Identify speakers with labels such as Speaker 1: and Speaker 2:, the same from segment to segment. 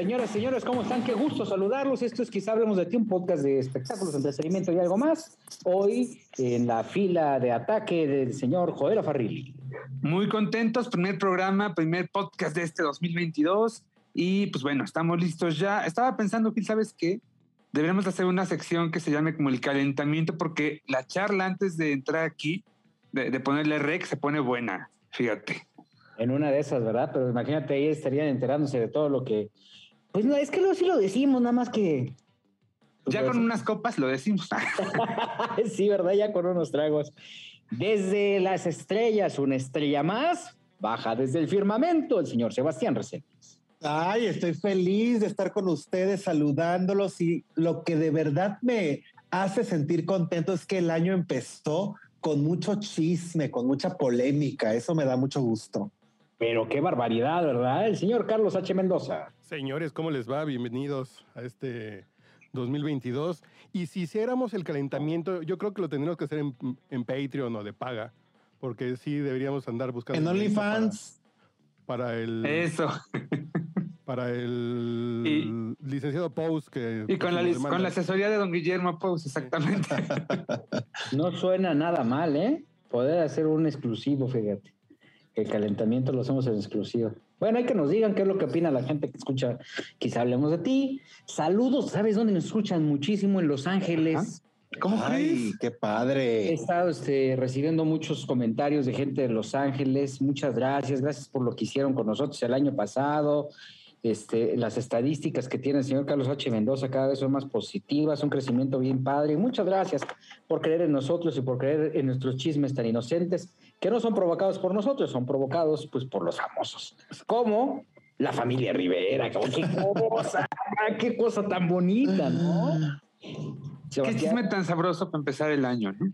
Speaker 1: Señoras, señores, ¿cómo están? Qué gusto saludarlos. Esto es Quizá Hablemos de Ti, un podcast de espectáculos, entretenimiento y algo más. Hoy en la fila de ataque del señor Joel Farrilli.
Speaker 2: Muy contentos, primer programa, primer podcast de este 2022. Y pues bueno, estamos listos ya. Estaba pensando que, ¿sabes qué? Deberíamos hacer una sección que se llame como el calentamiento, porque la charla antes de entrar aquí, de, de ponerle rec, se pone buena, fíjate.
Speaker 1: En una de esas, ¿verdad? Pero imagínate, ahí estarían enterándose de todo lo que pues no, es que luego sí lo decimos, nada más que.
Speaker 2: Ya con unas copas lo decimos.
Speaker 1: sí, ¿verdad? Ya con unos tragos. Desde las estrellas, una estrella más, baja desde el firmamento el señor Sebastián Reséndiz.
Speaker 3: Ay, estoy feliz de estar con ustedes, saludándolos y lo que de verdad me hace sentir contento es que el año empezó con mucho chisme, con mucha polémica. Eso me da mucho gusto.
Speaker 1: Pero qué barbaridad, ¿verdad? El señor Carlos H. Mendoza.
Speaker 4: Señores, ¿cómo les va? Bienvenidos a este 2022. Y si hiciéramos el calentamiento, yo creo que lo tendríamos que hacer en, Patreon o de paga, porque sí deberíamos andar buscando.
Speaker 3: En OnlyFans.
Speaker 4: Para, el.
Speaker 2: Eso.
Speaker 4: Para el licenciado Post que.
Speaker 2: Y con la, con la asesoría de don Guillermo Post, exactamente.
Speaker 1: no suena nada mal, ¿eh? Poder hacer un exclusivo, fíjate el calentamiento lo hacemos en exclusiva. Bueno, hay que nos digan qué es lo que opina la gente que escucha. Quizá hablemos de ti. Saludos, ¿sabes dónde nos escuchan muchísimo? En Los Ángeles.
Speaker 3: ¿Cómo Ay, qué padre.
Speaker 1: He estado este, recibiendo muchos comentarios de gente de Los Ángeles. Muchas gracias. Gracias por lo que hicieron con nosotros el año pasado. Este, las estadísticas que tiene el señor Carlos H. Mendoza cada vez son más positivas, un crecimiento bien padre. Muchas gracias por creer en nosotros y por creer en nuestros chismes tan inocentes, que no son provocados por nosotros, son provocados pues por los famosos, como la familia Rivera. ¡Qué cosa! ¡Qué cosa tan bonita, ¿no?
Speaker 2: Qué chisme tan sabroso para empezar el año, ¿no?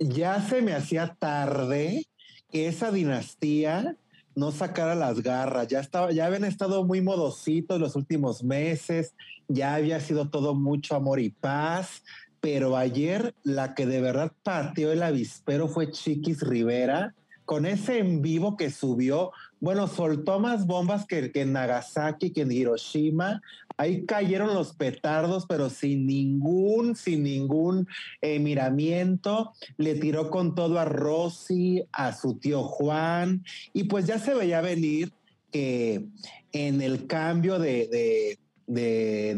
Speaker 3: Ya se me hacía tarde que esa dinastía no sacara las garras. Ya estaba, ya habían estado muy modositos los últimos meses, ya había sido todo mucho amor y paz. Pero ayer la que de verdad partió el avispero fue Chiquis Rivera, con ese en vivo que subió, bueno, soltó más bombas que, en Nagasaki, que en Hiroshima. Ahí cayeron los petardos, pero sin ningún, sin ningún eh, miramiento. Le tiró con todo a Rosy, a su tío Juan, y pues ya se veía venir que en el cambio de, de, de,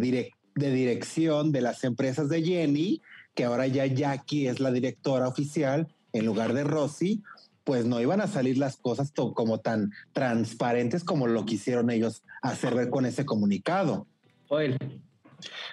Speaker 3: de dirección de las empresas de Jenny, que ahora ya Jackie es la directora oficial en lugar de Rosy, pues no iban a salir las cosas como tan transparentes como lo quisieron ellos hacer ver con ese comunicado.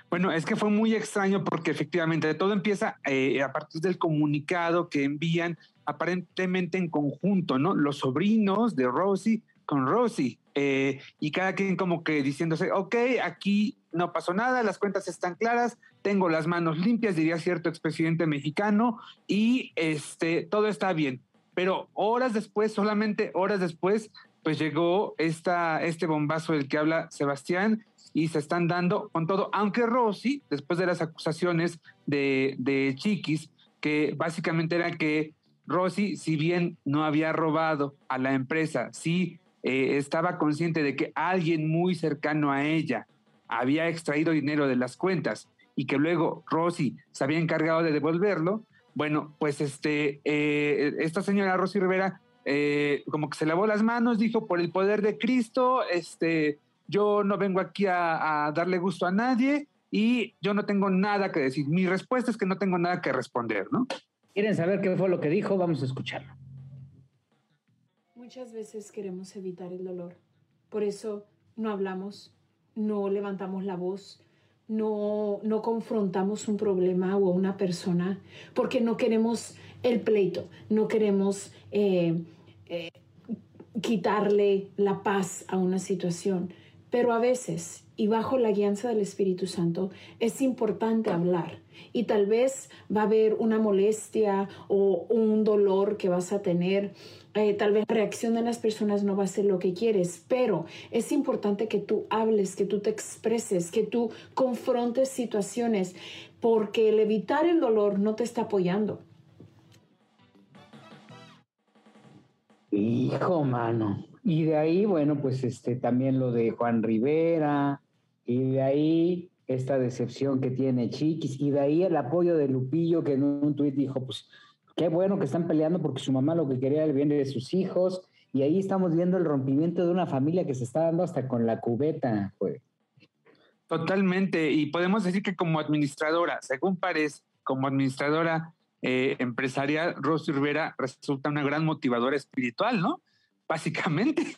Speaker 2: Bueno, es que fue muy extraño porque efectivamente todo empieza eh, a partir del comunicado que envían aparentemente en conjunto, ¿no? Los sobrinos de Rosy con Rosy eh, y cada quien como que diciéndose, ok, aquí no pasó nada, las cuentas están claras, tengo las manos limpias, diría cierto expresidente mexicano, y este, todo está bien. Pero horas después, solamente horas después, pues llegó esta, este bombazo del que habla Sebastián y se están dando con todo, aunque Rosy, después de las acusaciones de, de Chiquis, que básicamente era que Rosy, si bien no había robado a la empresa, sí eh, estaba consciente de que alguien muy cercano a ella había extraído dinero de las cuentas y que luego Rosy se había encargado de devolverlo, bueno, pues este, eh, esta señora Rosy Rivera eh, como que se lavó las manos, dijo, por el poder de Cristo, este, yo no vengo aquí a, darle gusto a nadie y yo no tengo nada que decir. Mi respuesta es que no tengo nada que responder, ¿no?
Speaker 1: ¿Quieren saber qué fue lo que dijo? Vamos a escucharlo.
Speaker 5: Muchas veces queremos evitar el dolor. Por eso no hablamos, no levantamos la voz, no, no confrontamos un problema o una persona porque no queremos el pleito, no queremos eh, eh, quitarle la paz a una situación. Pero a veces, y bajo la guianza del Espíritu Santo, es importante hablar. Y tal vez va a haber una molestia o un dolor que vas a tener. Eh, tal vez la reacción de las personas no va a ser lo que quieres, pero es importante que tú hables, que tú te expreses, que tú confrontes situaciones, porque el evitar el dolor no te está apoyando.
Speaker 1: Hijo, mano. Y de ahí, bueno, pues este también lo de Juan Rivera, y de ahí esta decepción que tiene Chiquis, y de ahí el apoyo de Lupillo, que en un tuit dijo, pues qué bueno que están peleando porque su mamá lo que quería era el bien de sus hijos, y ahí estamos viendo el rompimiento de una familia que se está dando hasta con la cubeta, pues.
Speaker 2: Totalmente, y podemos decir que como administradora, según parece, como administradora eh, empresarial, Rosy Rivera resulta una gran motivadora espiritual, ¿no? básicamente.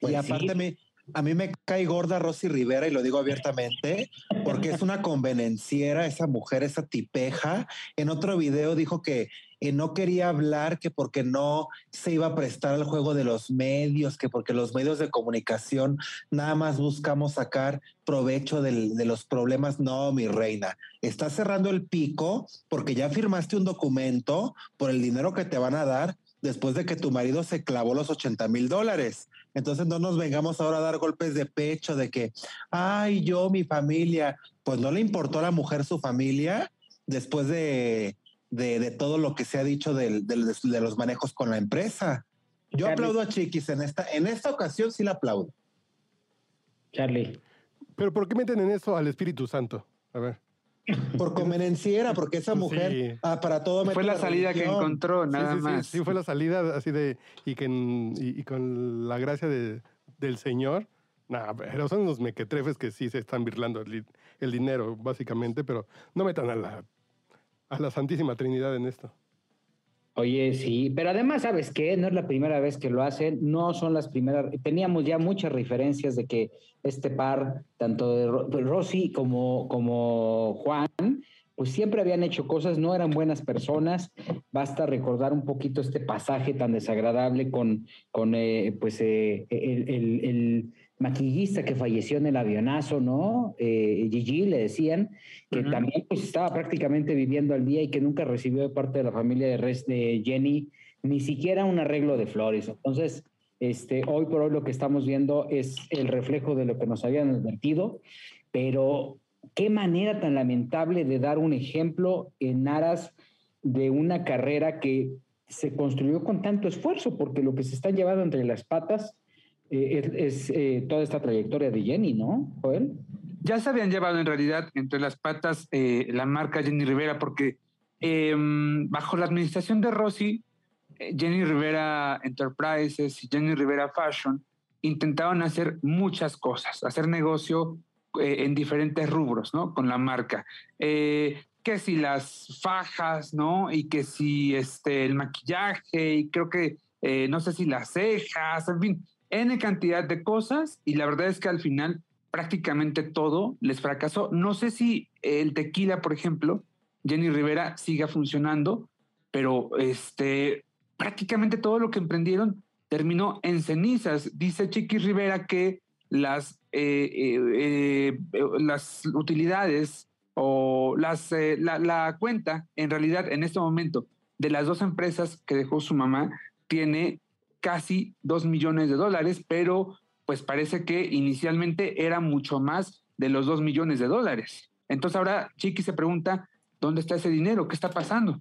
Speaker 3: y aparte me, a mí me cae gorda Rosy Rivera y lo digo abiertamente porque es una convenenciera esa mujer, esa tipeja. En otro video dijo que eh, no quería hablar, que porque no se iba a prestar al juego de los medios, que porque los medios de comunicación nada más buscamos sacar provecho de los problemas. No, mi reina, estás cerrando el pico porque ya firmaste un documento por el dinero que te van a dar después de que tu marido se clavó los 80 mil dólares. Entonces no nos vengamos ahora a dar golpes de pecho de que, ay, yo, mi familia, pues no le importó a la mujer su familia después de, de, todo lo que se ha dicho de, de, los manejos con la empresa. Yo aplaudo a Chiquis en esta, en esta ocasión sí la aplaudo.
Speaker 1: Charlie.
Speaker 4: Pero ¿por qué meten en eso al Espíritu Santo? A ver.
Speaker 3: Por convenenciera, porque esa mujer ah, para todo
Speaker 2: fue la, salida que encontró, nada más.
Speaker 4: Sí, fue la salida así de y que y, con la gracia de, del Señor. Nah, pero son unos mequetrefes que sí se están birlando el, el, dinero, básicamente, pero no metan a la, a la Santísima Trinidad en esto.
Speaker 1: Oye, sí, pero además, ¿sabes qué? No es la primera vez que lo hacen, no son las primeras. Teníamos ya muchas referencias de que este par, tanto de Rosy como, como Juan, pues siempre habían hecho cosas, no eran buenas personas. Basta recordar un poquito este pasaje tan desagradable con, con eh, pues, eh, el maquillista que falleció en el avionazo, ¿no? Eh, Gigi le decían, que también pues, estaba prácticamente viviendo al día y que nunca recibió de parte de la familia de, de Jenny ni siquiera un arreglo de flores. Entonces, este, hoy por hoy lo que estamos viendo es el reflejo de lo que nos habían advertido, pero qué manera tan lamentable de dar un ejemplo en aras de una carrera que se construyó con tanto esfuerzo, porque lo que se está llevando entre las patas eh, es, eh, toda esta trayectoria de Jenny, ¿no, Joel?
Speaker 2: Ya se habían llevado en realidad entre las patas eh, la marca Jenny Rivera, porque em, bajo la administración de Rossi, Jenny Rivera Enterprises y Jenny Rivera Fashion intentaban hacer muchas cosas, hacer negocio en diferentes rubros, ¿no? Con la marca. que si las fajas, ¿no? Y que si este, el maquillaje, y creo que, no sé si las cejas, en fin, N cantidad de cosas y la verdad es que al final prácticamente todo les fracasó. No sé si el tequila, por ejemplo, Jenny Rivera siga funcionando, pero este, prácticamente todo lo que emprendieron terminó en cenizas. Dice Chiqui Rivera que las, eh, eh, eh, las utilidades o las, la, la cuenta, en realidad, en este momento, de las dos empresas que dejó su mamá, tiene casi 2 millones de dólares, pero pues parece que inicialmente era mucho más de los 2 millones de dólares. Entonces ahora Chiqui se pregunta, ¿dónde está ese dinero? ¿Qué está pasando?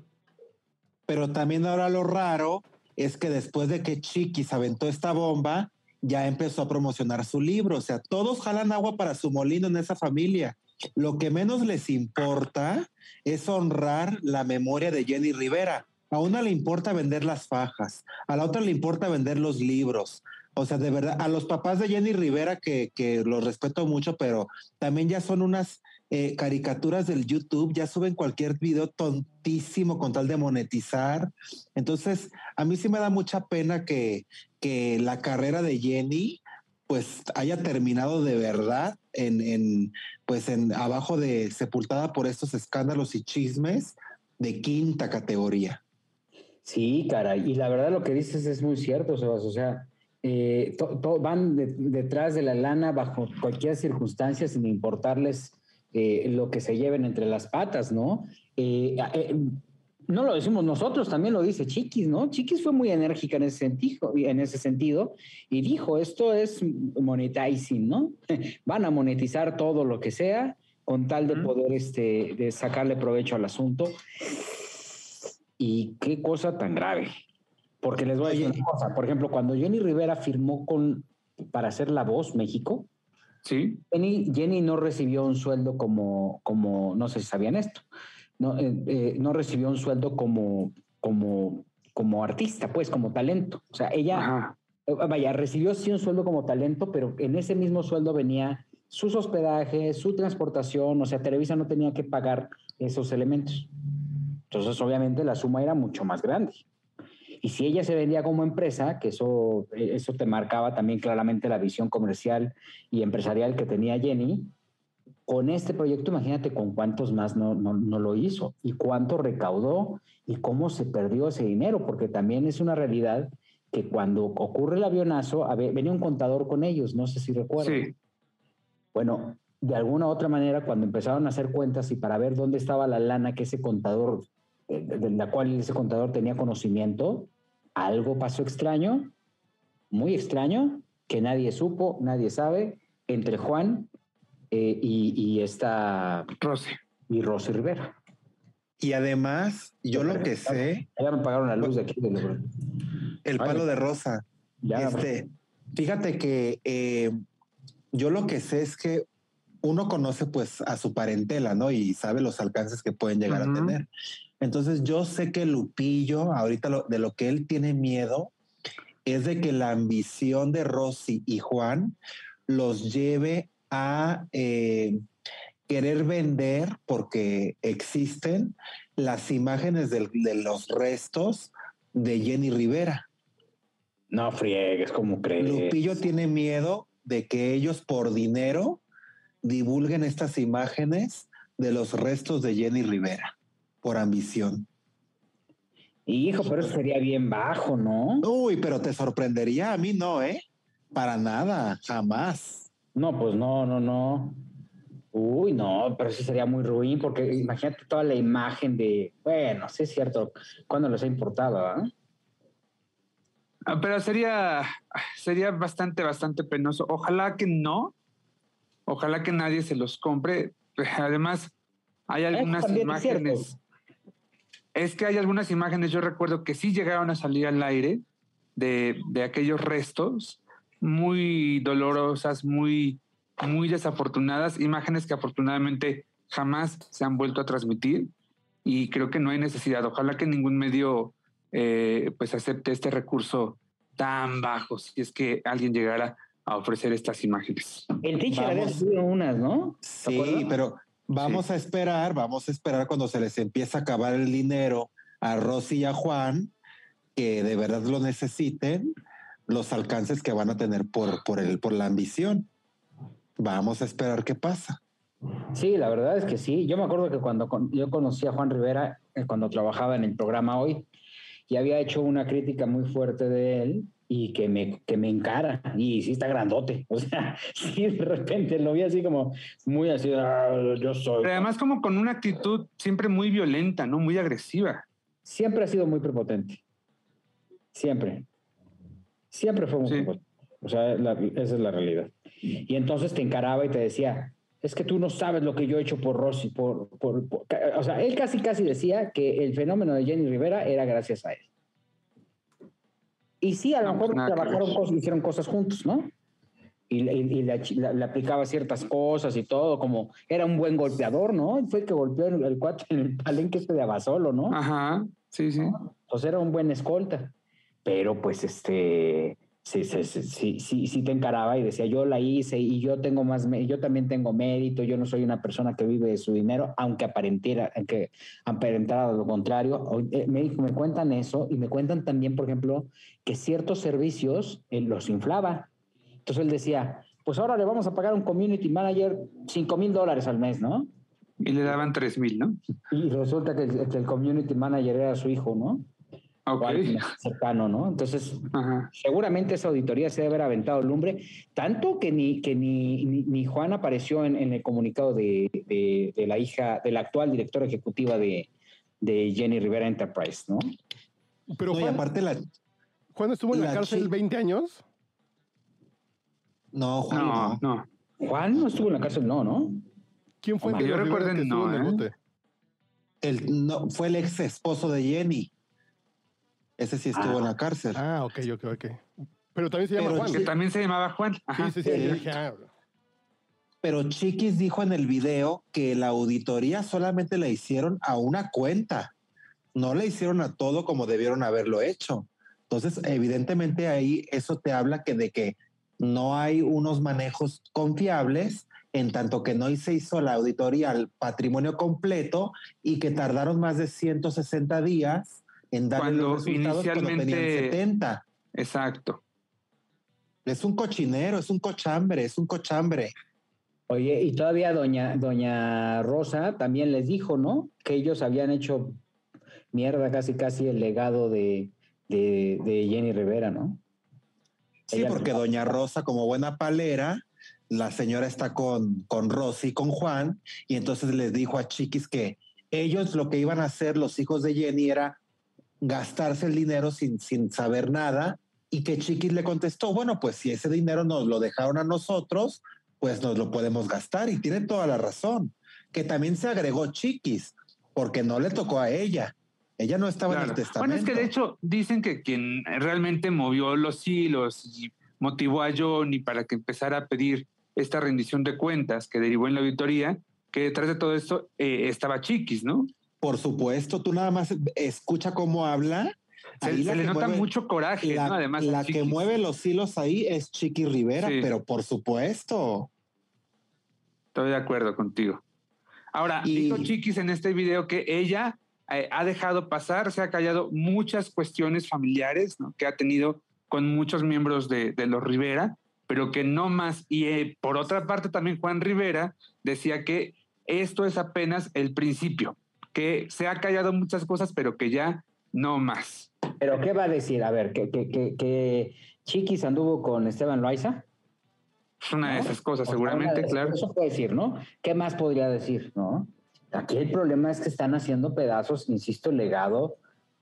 Speaker 3: Pero también ahora lo raro es que después de que Chiqui se aventó esta bomba, ya empezó a promocionar su libro. O sea, todos jalan agua para su molino en esa familia. Lo que menos les importa es honrar la memoria de Jenny Rivera. A una le importa vender las fajas, a la otra le importa vender los libros. O sea, de verdad, a los papás de Jenny Rivera, que, que los respeto mucho, pero también ya son unas eh, caricaturas del YouTube, ya suben cualquier video tontísimo con tal de monetizar. Entonces, a mí sí me da mucha pena que, que la carrera de Jenny pues haya terminado de verdad en, en pues en abajo de sepultada por estos escándalos y chismes de quinta categoría.
Speaker 1: Sí, cara, y la verdad lo que dices es muy cierto, Sebas. O sea, eh, van detrás de la lana bajo cualquier circunstancia sin importarles eh, lo que se lleven entre las patas, ¿no? Eh, no lo decimos nosotros, también lo dice Chiquis, ¿no? Chiquis fue muy enérgica en ese sentido, en ese sentido y dijo, esto es monetizing, ¿no? Van a monetizar todo lo que sea con tal de poder este, de sacarle provecho al asunto. Y qué cosa tan grave. Porque les voy a decir una cosa. Por ejemplo, cuando Jenny Rivera firmó con, para hacer La Voz México,
Speaker 2: ¿Sí?
Speaker 1: Jenny, Jenny no recibió un sueldo como, como, no sé si sabían esto, no, eh, eh, no recibió un sueldo como, como, como artista, pues como talento. O sea, ella, eh, vaya, recibió sí un sueldo como talento, pero en ese mismo sueldo venía sus hospedajes, su transportación, o sea, Televisa no tenía que pagar esos elementos. Entonces, obviamente, la suma era mucho más grande. Y si ella se vendía como empresa, que eso, eso te marcaba también claramente la visión comercial y empresarial que tenía Jenny, con este proyecto imagínate con cuántos más no, no, no lo hizo y cuánto recaudó y cómo se perdió ese dinero, porque también es una realidad que cuando ocurre el avionazo, venía un contador con ellos, no sé si recuerdan. Sí. Bueno, de alguna u otra manera, cuando empezaron a hacer cuentas y para ver dónde estaba la lana que ese contador de la cual ese contador tenía conocimiento, algo pasó extraño, muy extraño, que nadie supo, nadie sabe, entre Juan eh, y, y, esta
Speaker 2: Rosy.
Speaker 1: Y Rosy Rivera.
Speaker 3: Y además, yo lo que sé.
Speaker 1: Ya me pagaron la luz de aquí.
Speaker 3: El palo de rosa. este, fíjate que eh, yo lo que sé es que uno conoce pues a su parentela, ¿no? Y sabe los alcances que pueden llegar a tener. Entonces yo sé que Lupillo, ahorita de lo que él tiene miedo, es de que la ambición de Rosy y Juan los lleve a eh, querer vender, porque existen las imágenes de, los restos de Jenny Rivera.
Speaker 1: No friegues, como crees?
Speaker 3: Lupillo tiene miedo de que ellos por dinero divulguen estas imágenes de los restos de Jenny Rivera por ambición.
Speaker 1: Hijo, pero eso sería bien bajo, ¿no?
Speaker 3: Uy, pero te sorprendería a mí, no, ¿eh? Para nada, jamás.
Speaker 1: No, pues no, no, no. Uy, no, pero eso sería muy ruin, porque imagínate toda la imagen de, bueno, sí es cierto, cuando les ha importado, ¿ah?
Speaker 2: Pero sería, sería bastante, bastante penoso. Ojalá que no, ojalá que nadie se los compre. Además, hay algunas imágenes es que hay algunas imágenes, yo recuerdo que sí llegaron a salir al aire de, aquellos restos, muy dolorosas, muy, muy desafortunadas, imágenes que afortunadamente jamás se han vuelto a transmitir y creo que no hay necesidad. Ojalá que ningún medio eh, pues acepte este recurso tan bajo si es que alguien llegara a ofrecer estas imágenes.
Speaker 1: El teacher había subido unas, ¿no?
Speaker 3: Sí, pero Vamos a esperar, vamos a esperar cuando se les empiece a acabar el dinero a Rosy y a Juan, que de verdad lo necesiten, los alcances que van a tener por, por, el, por la ambición. Vamos a esperar qué pasa.
Speaker 1: Sí, la verdad es que sí. Yo me acuerdo que cuando yo conocí a Juan Rivera, eh, cuando trabajaba en el programa hoy, y había hecho una crítica muy fuerte de él, y que me, que me encara y sí está grandote. O sea, sí, de repente lo vi así como muy así, ah, yo soy.
Speaker 2: Pero además como con una actitud siempre muy violenta, ¿no? Muy agresiva.
Speaker 1: Siempre ha sido muy prepotente. Siempre. Siempre fue muy prepotente. O sea, esa es la realidad. Y entonces te encaraba y te decía, es que tú no sabes lo que yo he hecho por Rosy, por, por, o sea, él casi casi decía que el fenómeno de Jenny Rivera era gracias a él. Y sí, a lo mejor trabajaron cosas, hicieron cosas juntos, ¿no? Y, le, aplicaba ciertas cosas y todo, como era un buen golpeador, ¿no? Fue el que golpeó el, el cuate en el palenque este de Abasolo, ¿no?
Speaker 2: Ajá, sí, sí.
Speaker 1: Entonces era un buen escolta. Pero pues este, sí, sí, sí, sí, sí, te encaraba y decía, yo la hice y yo tengo más, yo también tengo mérito, yo no soy una persona que vive de su dinero, aunque aparentiera, aunque aparentara lo contrario. Eh, me, me cuentan eso y me cuentan también, por ejemplo, que ciertos servicios él los inflaba. Entonces él decía, pues ahora le vamos a pagar a un community manager 5 mil dólares al mes, ¿no?
Speaker 2: Y le daban 3 mil, ¿no?
Speaker 1: Y resulta que el, que el community manager era su hijo, ¿no? Más cercano, ¿no? Entonces,
Speaker 2: Ajá.
Speaker 1: seguramente esa auditoría se debe haber aventado lumbre, tanto que ni, que ni, ni, ni Juan apareció en, en el comunicado de, de- de la hija, de la actual directora ejecutiva de, de Jenny Rivera Enterprise, ¿no?
Speaker 4: Pero
Speaker 3: No, y aparte la...
Speaker 4: Juan estuvo en la
Speaker 3: la
Speaker 4: cárcel
Speaker 3: chi-
Speaker 4: 20 años.
Speaker 3: No, Juan,
Speaker 2: No,
Speaker 3: no.
Speaker 2: no.
Speaker 1: Juan no estuvo en la cárcel, no, ¿no?
Speaker 4: ¿Quién fue
Speaker 1: Que
Speaker 2: yo recuerde,
Speaker 4: que estuvo en el
Speaker 2: ¿eh?
Speaker 4: bote?
Speaker 3: El, no, fue el ex esposo de Jenny. Ese sí estuvo
Speaker 1: Ah.
Speaker 3: en la cárcel.
Speaker 4: Ah, ok, ok, ok. Pero también se llama
Speaker 3: Pero
Speaker 4: Juan.
Speaker 2: Que también se llamaba Juan. Ajá.
Speaker 4: Sí, sí, sí.
Speaker 3: Sí.
Speaker 4: yo dije, ah,
Speaker 3: Pero Chiquis dijo en el video que la auditoría solamente la hicieron a una cuenta. No le hicieron a todo como debieron haberlo hecho. Entonces, evidentemente ahí eso te habla que de que no hay unos manejos confiables en tanto que no se hizo la auditoría al patrimonio completo y que tardaron más de 160 días en darle
Speaker 2: Cuando
Speaker 3: los resultados cuando tenían
Speaker 2: inicialmente-
Speaker 3: 70.
Speaker 2: Exacto.
Speaker 3: Es un cochinero, es un cochambre, es un cochambre.
Speaker 1: Oye, y todavía doña, doña Rosa también les dijo, ¿no? Que ellos habían hecho mierda casi casi el legado de, de, de Jenny Rivera, ¿no?
Speaker 3: Sí,
Speaker 1: Ella
Speaker 3: porque
Speaker 1: no-
Speaker 3: doña Rosa, como buena palera, la señora está con, con Rosy y con Juan, y entonces les dijo a Chiquis que ellos lo que iban a hacer, los hijos de Jenny, era gastarse el dinero sin, sin saber nada, y que Chiquis le contestó, bueno, pues si ese dinero nos lo dejaron a nosotros, pues nos lo podemos gastar, y tiene toda la razón. Que también se agregó Chiquis, porque no le tocó a ella. Ella no estaba en el testamento.
Speaker 2: Bueno, es que de hecho dicen que quien realmente movió los hilos y motivó a Johnny para que empezara a pedir esta rendición de cuentas que derivó en la auditoría, que detrás de todo esto eh, estaba Chiquis, ¿no?
Speaker 3: Por supuesto, tú nada más escucha cómo habla.
Speaker 2: Se,
Speaker 3: Ahí
Speaker 2: se
Speaker 3: la
Speaker 2: le nota
Speaker 3: mueve-
Speaker 2: mucho coraje,
Speaker 3: La,
Speaker 2: ¿no? Además,
Speaker 3: la que mueve los hilos ahí es Chiqui Rivera,
Speaker 2: Sí.
Speaker 3: pero por supuesto.
Speaker 2: Estoy de acuerdo contigo. Ahora,
Speaker 3: Y-
Speaker 2: dijo Chiquis en este video que ella eh, ha dejado pasar, se ha callado muchas cuestiones familiares ¿no? que ha tenido con muchos miembros de, de los Rivera, pero que no más. Y eh, por otra parte, también Juan Rivera decía que esto es apenas el principio, que se ha callado muchas cosas, pero que ya no más.
Speaker 1: Pero ¿qué va a decir? A ver, que, que, que, que Chiquis anduvo con Esteban Loaiza.
Speaker 2: Es una de esas cosas,
Speaker 1: O
Speaker 2: seguramente, claro.
Speaker 1: Eso puede decir, ¿no? ¿Qué más podría decir, no? Aquí el problema es que están haciendo pedazos, insisto, el legado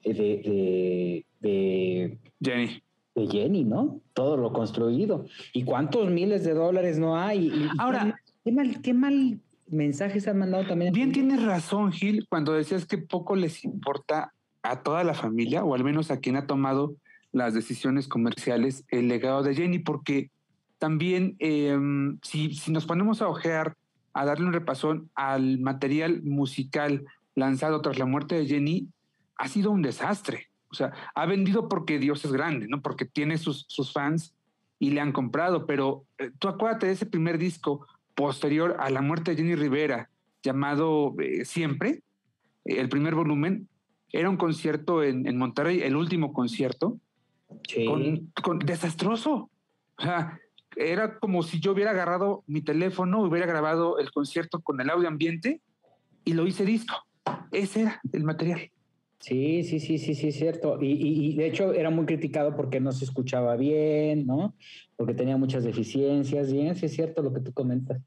Speaker 1: de, de, de,
Speaker 2: Jenny.
Speaker 1: de Jenny, ¿no? Todo lo construido. ¿Y cuántos miles de dólares no hay? Y
Speaker 2: Ahora-
Speaker 1: qué mal, qué mal mensajes han mandado también.
Speaker 2: Bien tienes razón, Gil, cuando decías que poco les importa a toda la familia, o al menos a quien ha tomado las decisiones comerciales, el legado de Jenny, porque también eh, si, si nos ponemos a ojear, a darle un repasón al material musical lanzado tras la muerte de Jenny, ha sido un desastre. O sea, ha vendido porque Dios es grande, ¿no? Porque tiene sus, sus fans y le han comprado, pero eh, tú acuérdate de ese primer disco posterior a la muerte de Jenny Rivera, llamado eh, Siempre, eh, el primer volumen, era un concierto en, en Monterrey, el último concierto,
Speaker 1: Sí.
Speaker 2: con, con- desastroso. O sea, era como si yo hubiera agarrado mi teléfono, hubiera grabado el concierto con el audio ambiente y lo hice disco. Ese era el material.
Speaker 1: Sí, sí, sí, sí, sí, es cierto. Y, y- y de hecho era muy criticado porque no se escuchaba bien, ¿no? Porque tenía muchas deficiencias. Bien, sí es cierto lo que tú comentas.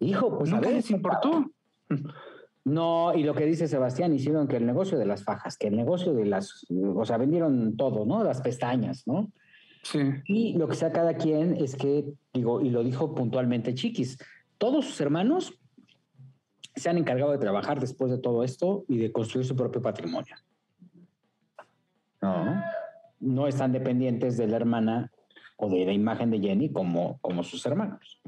Speaker 1: Hijo, pues a
Speaker 2: Nunca
Speaker 1: ver.
Speaker 2: les importó.
Speaker 1: No, y lo que dice Sebastián, hicieron que el negocio de las fajas, que el negocio de las, o sea, vendieron todo, ¿no? Las pestañas, ¿no?
Speaker 2: Sí.
Speaker 1: Y lo que sea cada quien es que, digo, y lo dijo puntualmente Chiquis, todos sus hermanos se han encargado de trabajar después de todo esto y de construir su propio patrimonio. No, no están dependientes de la hermana o de la imagen de Jenny como, como sus hermanos.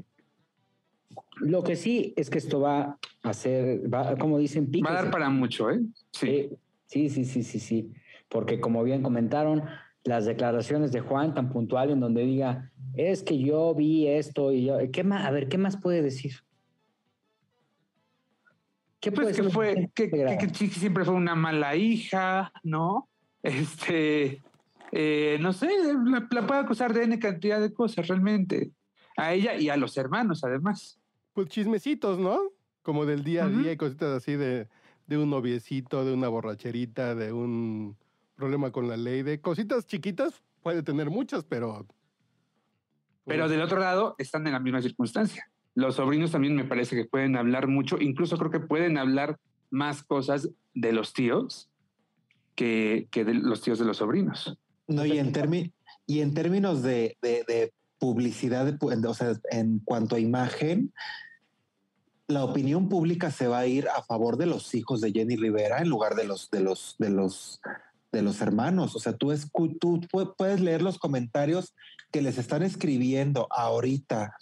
Speaker 1: Lo que sí es que esto va a ser, va, como dicen,
Speaker 2: Va a dar para mucho, ¿eh? Sí.
Speaker 1: Eh, Sí, sí, sí, sí, sí. Porque como bien comentaron, las declaraciones de Juan tan puntual en donde diga, es que yo vi esto y yo, ¿qué más? A ver, ¿qué más puede decir? ¿Qué puede
Speaker 2: Pues que fue, que, que,
Speaker 1: grado?
Speaker 2: que Chiqui siempre fue una mala hija, ¿no? Este, eh, no sé, la, la puede acusar de N cantidad de cosas realmente. A ella y a los hermanos, además.
Speaker 4: Pues chismecitos, ¿no? Como del día a día y cositas así de, de un noviecito, de una borracherita, de un problema con la ley. De cositas chiquitas puede tener muchas, pero...
Speaker 2: Pero del otro lado están en la misma circunstancia. Los sobrinos también me parece que pueden hablar mucho, incluso creo que pueden hablar más cosas de los tíos que, que de los tíos de los sobrinos.
Speaker 3: No, y en, y en términos de, de, de publicidad, o sea, en cuanto a imagen, la opinión pública se va a ir a favor de los hijos de Jenny Rivera en lugar de los de los de los de los hermanos. O sea, tú, tú puedes leer los comentarios que les están escribiendo ahorita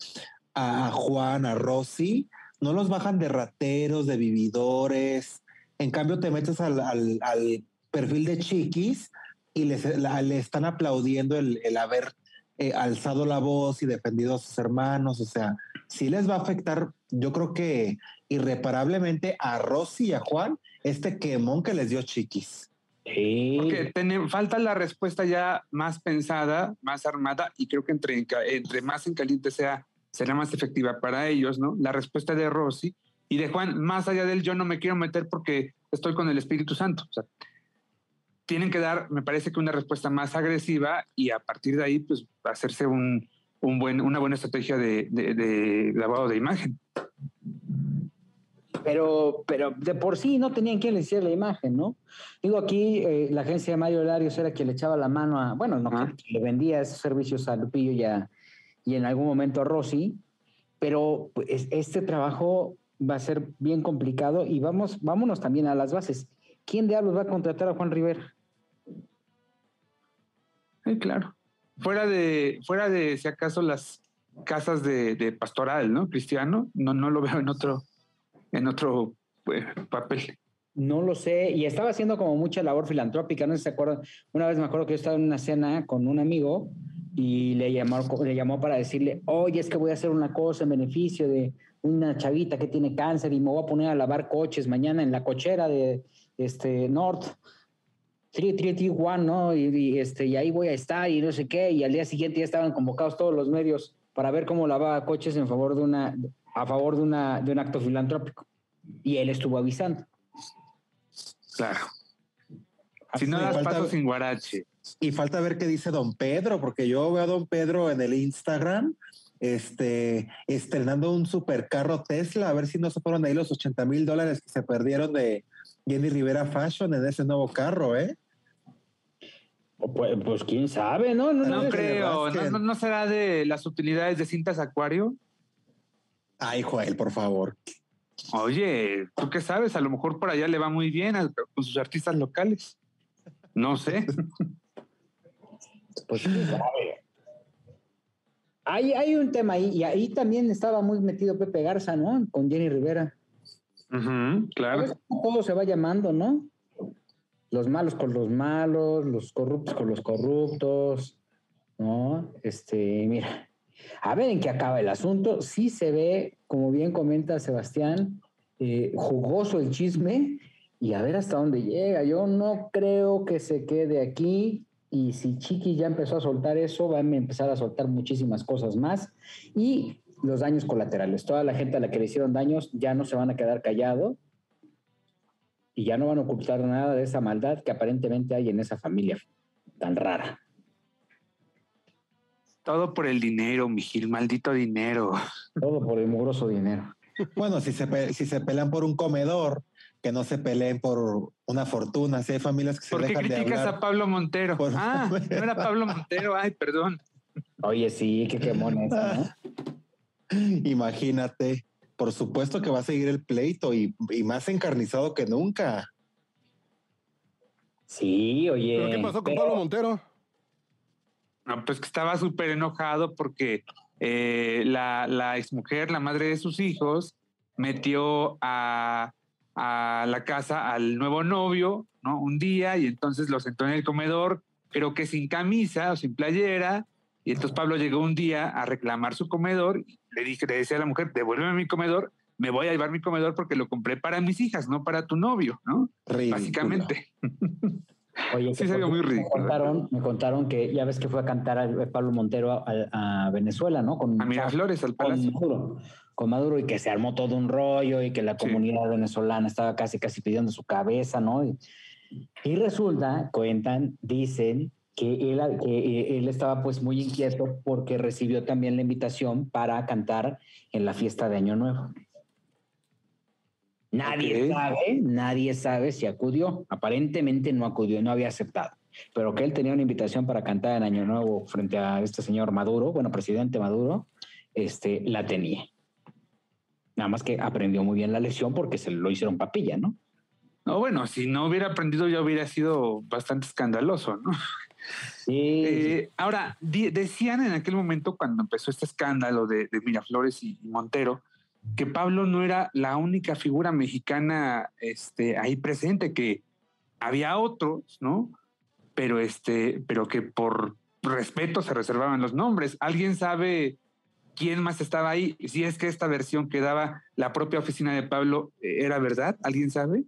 Speaker 3: a Juan, a Rosy, no los bajan de rateros, de vividores. En cambio, te metes al, al, perfil de Chiquis y les, le están aplaudiendo el, el haber eh, alzado la voz y defendido a sus hermanos. O sea, sí les va a afectar, yo creo que irreparablemente a Rosy y a Juan este quemón que les dio Chiquis.
Speaker 2: Sí. Porque falta la respuesta ya más pensada, más armada, y creo que entre, entre más en caliente sea, será más efectiva para ellos, ¿no? La respuesta de Rosy y de Juan, más allá del yo no me quiero meter porque estoy con el Espíritu Santo. O sea, tienen que dar, me parece que una respuesta más agresiva y a partir de ahí, pues, hacerse un, un buen, una buena estrategia de, de, lavado de imagen.
Speaker 1: Pero, pero de por sí no tenían quien le hiciera la imagen, ¿no? Digo, aquí eh, la agencia de Mario Larios era quien le echaba la mano a, bueno, no, le vendía esos servicios a Lupillo y, y en algún momento a Rosy, pero pues, este trabajo va a ser bien complicado y vamos, vámonos también a las bases. ¿Quién diablos va a contratar a Juan Rivera?
Speaker 2: Claro. Fuera de, fuera de si acaso las casas de, pastoral, ¿no? Cristiano, no, no lo veo en otro, en otro pues, papel.
Speaker 1: No lo sé, y estaba haciendo como mucha labor filantrópica, no sé si se acuerdan. Una vez me acuerdo que yo estaba en una cena con un amigo y le llamó, le llamó para decirle, oye, es que voy a hacer una cosa en beneficio de una chavita que tiene cáncer y me voy a poner a lavar coches mañana en la cochera de este, North. 331, ¿no? Y, este, y ahí voy a estar y no sé qué, y al día siguiente ya estaban convocados todos los medios para ver cómo lavaba coches en favor de una, a favor de, una, de un acto filantrópico. Y él estuvo avisando.
Speaker 2: Claro. Si no das paso sin guarache.
Speaker 3: Y falta ver qué dice don Pedro, porque yo veo a don Pedro en el Instagram este, estrenando un supercarro Tesla, a ver si no se fueron ahí los 80 mil dólares que se perdieron de Jenny Rivera Fashion en ese nuevo carro, ¿eh?
Speaker 1: Pues, pues, quién sabe, ¿no?
Speaker 2: No, creo, ¿No, será de las utilidades de cintas Acuario?
Speaker 3: Ay, Joel, por favor.
Speaker 2: Oye, ¿tú qué sabes? A lo mejor por allá le va muy bien con sus artistas locales. No sé.
Speaker 1: pues. Hay, hay un tema ahí, y ahí también estaba muy metido Pepe Garza, ¿no? Con Jenny Rivera.
Speaker 2: claro.
Speaker 1: Todo se va llamando, ¿no? los malos con los malos, los corruptos con los corruptos, ¿no? Este, mira, a ver en qué acaba el asunto. Sí se ve, como bien comenta Sebastián, eh, jugoso el chisme y a ver hasta dónde llega. Yo no creo que se quede aquí y si Chiqui ya empezó a soltar eso, va a empezar a soltar muchísimas cosas más y los daños colaterales. Toda la gente a la que le hicieron daños ya no se van a quedar callados y ya no van a ocultar nada de esa maldad que aparentemente hay en esa familia tan rara.
Speaker 2: Todo por el dinero, Mijil, maldito dinero.
Speaker 1: Todo por el mugroso dinero.
Speaker 3: Bueno, si se, si se pelean por un comedor, que no se peleen por una fortuna. Si hay familias que se
Speaker 2: ¿Por qué criticas a Pablo Montero? Ah, no era Pablo Montero. Ay, perdón.
Speaker 1: Oye, sí, qué quemón es, ¿no?
Speaker 3: Imagínate por supuesto que va a seguir el pleito y, más encarnizado que nunca.
Speaker 1: Sí, oye.
Speaker 4: ¿Pero qué pasó con Pablo Montero?
Speaker 2: No, pues que estaba súper enojado porque eh, la, la exmujer, la madre de sus hijos, metió a, a la casa al nuevo novio, ¿no? Un día y entonces lo sentó en el comedor, creo que sin camisa o sin playera, y entonces Pablo llegó un día a reclamar su comedor, le dije, le decía a la mujer, devuélveme mi comedor, me voy a llevar mi comedor porque lo compré para mis hijas, no para tu novio, ¿no? Básicamente.
Speaker 1: Oye, sí, se muy ridículo. Me contaron, me contaron, que ya ves que fue a cantar a Pablo Montero a, Venezuela, ¿no?
Speaker 2: Con, a Miraflores, al Palacio.
Speaker 1: Con con Maduro, y que se armó todo un rollo y que la comunidad venezolana estaba casi, casi pidiendo su cabeza, ¿no? Y resulta, cuentan, dicen que él, que eh, él estaba pues muy inquieto porque recibió también la invitación para cantar en la fiesta de Año Nuevo. Nadie
Speaker 2: Ok.
Speaker 1: sabe, nadie sabe si acudió. Aparentemente no acudió, no había aceptado. Pero que él tenía una invitación para cantar en Año Nuevo frente a este señor Maduro, bueno, presidente Maduro, este, la tenía. Nada más que aprendió muy bien la lección porque se lo hicieron papilla, ¿no?
Speaker 2: No, bueno, si no hubiera aprendido ya hubiera sido bastante escandaloso, ¿no?
Speaker 1: Sí,
Speaker 2: Eh, ahora, decían en aquel momento cuando empezó este escándalo de, de Miraflores y, y Montero, que Pablo no era la única figura mexicana este, ahí presente, que había otros, ¿no? Pero, este, pero que por respeto se reservaban los nombres. ¿Alguien sabe quién más estaba ahí? Si es que esta versión que daba la propia oficina de Pablo eh, era verdad, ¿alguien sabe?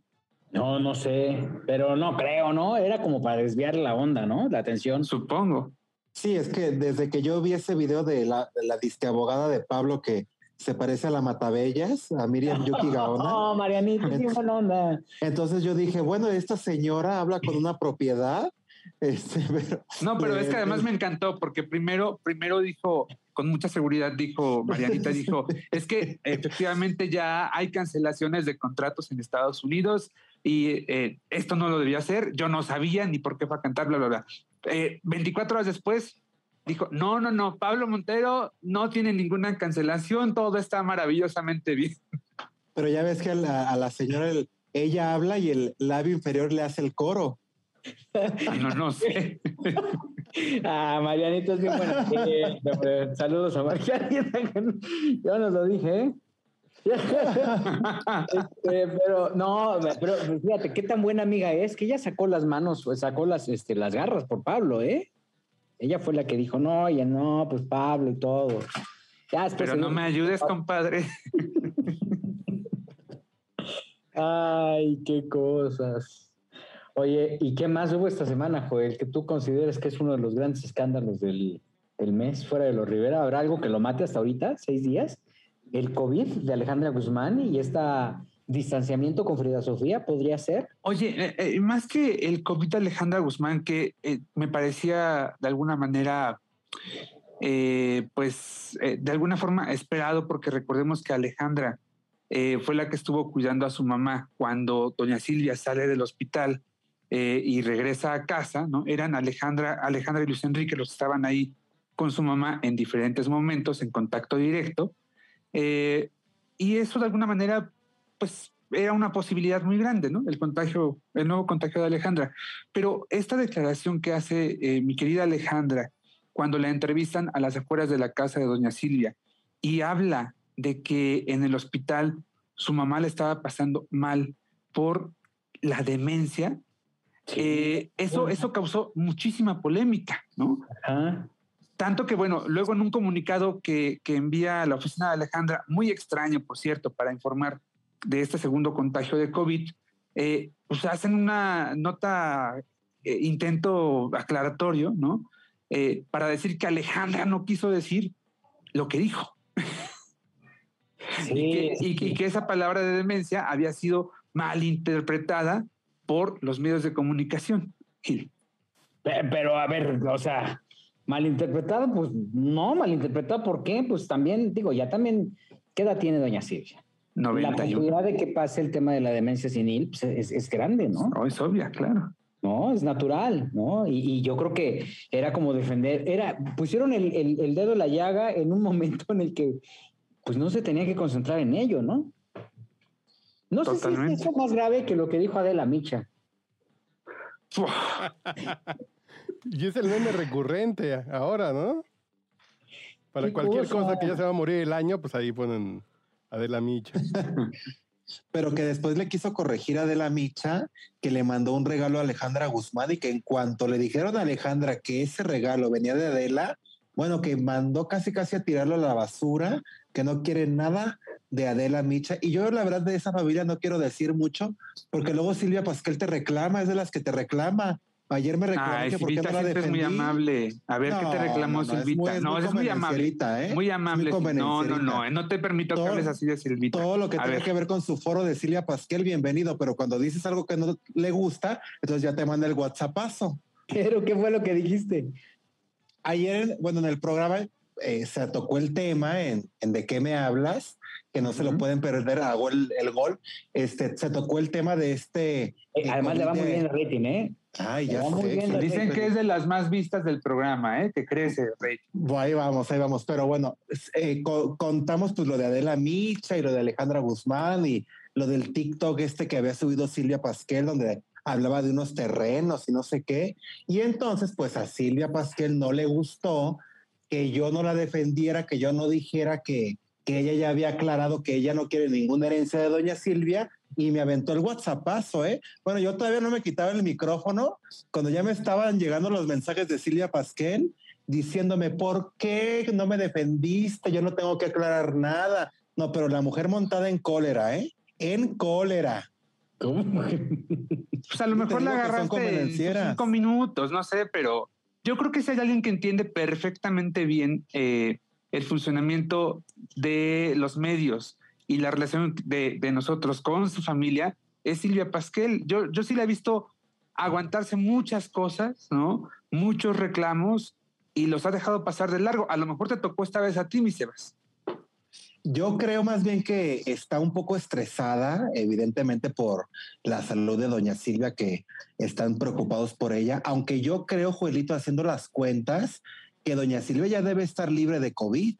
Speaker 1: No, no sé, pero no creo, ¿no? Era como para desviar la onda, ¿no? La atención.
Speaker 2: Supongo.
Speaker 3: Sí, es que desde que yo vi ese video de la, de la disque abogada de Pablo que se parece a la Matabellas, a Miriam Yuki Gaona,
Speaker 1: No, Marianita, qué buena onda.
Speaker 3: entonces yo dije, bueno, esta señora habla con una propiedad. Este, pero,
Speaker 2: No, pero es que
Speaker 3: Eh,
Speaker 2: además me encantó porque primero, primero dijo, con mucha seguridad dijo, Marianita dijo, es que efectivamente ya hay cancelaciones de contratos en Estados Unidos y eh, esto no lo debía hacer, yo no sabía ni por qué fue a cantar, bla, bla, bla. Eh, 24 horas después dijo, no, no, no, Pablo Montero no tiene ninguna cancelación, todo está maravillosamente bien.
Speaker 3: pero ya ves que a la, a la señora el- ella habla y el labio inferior le hace el coro.
Speaker 2: No, no sé.
Speaker 1: Ah, Marianita es bien buena. Saludos a Marianita. Yo no lo dije, ¿eh? Este, pero no, pero fíjate qué tan buena amiga es que ella sacó las manos, sacó las, este, las garras por Pablo, ¿eh? Ella fue la que dijo, no, ya no, pues Pablo y todo. Ya
Speaker 2: Pero no me ayudes, compadre.
Speaker 1: Ay, qué cosas. Oye, ¿y qué más hubo esta semana, Joel? Que tú consideres que es uno de los grandes escándalos del, del mes fuera de los Rivera. ¿Habrá algo que lo mate hasta ahorita? ¿Seis días? ¿El COVID de Alejandra Guzmán y este distanciamiento con Frida Sofía podría ser?
Speaker 2: Oye, eh, eh, más que el COVID de Alejandra Guzmán, que eh, me parecía de alguna manera, pues, de alguna forma esperado, porque recordemos que Alejandra fue la que estuvo cuidando a su mamá cuando doña Silvia sale del hospital eh, y regresa a casa, ¿no? Eran Alejandra, Alejandra y Luis Enrique los estaban ahí con su mamá en diferentes momentos, en contacto directo. Eh, y eso de alguna manera, pues era una posibilidad muy grande, ¿no? El contagio, el nuevo contagio de Alejandra. Pero esta declaración que hace eh, mi querida Alejandra cuando la entrevistan a las afueras de la casa de doña Silvia y habla de que en el hospital su mamá le estaba pasando mal por la demencia, eh, eso, eso causó muchísima polémica, ¿no?
Speaker 1: Ajá.
Speaker 2: Tanto que, bueno, luego en un comunicado que, que envía a la oficina de Alejandra, muy extraño, por cierto, para informar de este segundo contagio de COVID, eh, pues hacen una nota, eh, intento aclaratorio, ¿no? Eh, para decir que Alejandra no quiso decir lo que dijo.
Speaker 1: Sí,
Speaker 2: y, que,
Speaker 1: sí.
Speaker 2: y que esa palabra de demencia había sido malinterpretada por los medios de comunicación. Gil.
Speaker 1: Pe- Pero a ver, o sea, malinterpretado, pues no, malinterpretado, ¿por qué? Pues también, digo, ya también, ¿qué edad tiene doña Silvia? La
Speaker 2: 91.
Speaker 1: posibilidad de que pase el tema de la demencia senil pues, es, es grande, ¿no?
Speaker 2: No, es obvia, claro.
Speaker 1: No, es natural, ¿no? Y, y yo creo que era como defender, era, pusieron el, el- el dedo en la llaga en un momento en el que, pues no se tenía que concentrar en ello, ¿no? No sé si es eso más grave que lo que dijo Adela Micha.
Speaker 4: Y es el meme recurrente ahora, ¿no? Para cualquier
Speaker 1: cosa.
Speaker 4: cosa que ya se va a morir el año, pues ahí ponen Adela Micha.
Speaker 3: Pero que después le quiso corregir a Adela Micha, que le mandó un regalo a Alejandra Guzmán y que en cuanto le dijeron a Alejandra que ese regalo venía de Adela, bueno, que mandó casi casi a tirarlo a la basura, que no quiere nada de Adela Micha. Y yo la verdad de esa familia no quiero decir mucho, porque luego Silvia Pasquel te reclama, es de las que te reclama. Ayer me reclamó
Speaker 2: Ay,
Speaker 3: que por qué
Speaker 2: Silvita
Speaker 3: no la
Speaker 2: siempre es muy amable. A ver, ¿qué te
Speaker 3: No,
Speaker 2: reclamó
Speaker 3: no, no, es
Speaker 2: Silvita?
Speaker 3: muy- es
Speaker 2: no,
Speaker 3: muy
Speaker 2: es muy amable.
Speaker 3: ¿eh?
Speaker 2: Muy amable.
Speaker 3: muy
Speaker 2: no, no, no, no te permito que
Speaker 3: Todo-
Speaker 2: hables así de Silvita.
Speaker 3: Todo lo que
Speaker 2: ver.
Speaker 3: que ver con su foro de Silvia Pasquel, bienvenido, pero cuando dices algo que no le gusta, entonces ya te manda el WhatsAppazo.
Speaker 1: Pero, ¿qué fue lo que dijiste?
Speaker 3: Ayer, bueno, en el programa eh, se tocó el tema en, en De qué me hablas, que no se lo pueden perder, hago el, el gol. Este, se tocó el tema de este.
Speaker 1: Eh, además le va muy bien el rating, ¿eh?
Speaker 3: Ay, ya sé.
Speaker 2: Dicen que es de las más vistas del programa, ¿eh? que crece.
Speaker 3: Bueno, Ahí vamos, ahí vamos. Pero bueno, eh, co- contamos pues lo de Adela Micha y lo de Alejandra Guzmán y lo del TikTok este que había subido Silvia Pasquel, donde hablaba de unos terrenos y no sé qué. Y entonces, pues a Silvia Pasquel no le gustó que yo no la defendiera, que yo no dijera que, que ella ya había aclarado que ella no quiere ninguna herencia de doña Silvia y me aventó el WhatsAppazo, ¿eh? Bueno, yo todavía no me quitaba el micrófono cuando ya me estaban llegando los mensajes de Silvia Pasquel diciéndome, ¿por qué no me defendiste? Yo no tengo que aclarar nada. No, pero la mujer montada en cólera, ¿eh? En cólera.
Speaker 1: ¿Cómo?
Speaker 2: Pues a lo mejor la agarraste cinco minutos, no sé, pero yo creo que si hay alguien que entiende perfectamente bien eh, el funcionamiento de los medios y la relación de, nosotros con su familia, es Silvia Pasquel. Yo, yo sí la he visto aguantarse muchas cosas, ¿no? Muchos reclamos y los ha dejado pasar de largo. A lo mejor te tocó esta vez a ti, mi Sebas.
Speaker 3: Yo creo más bien que está un poco estresada, evidentemente por la salud de doña Silvia, que están preocupados por ella, aunque yo creo, Juelito, haciendo las cuentas, que doña Silvia ya debe estar libre de COVID.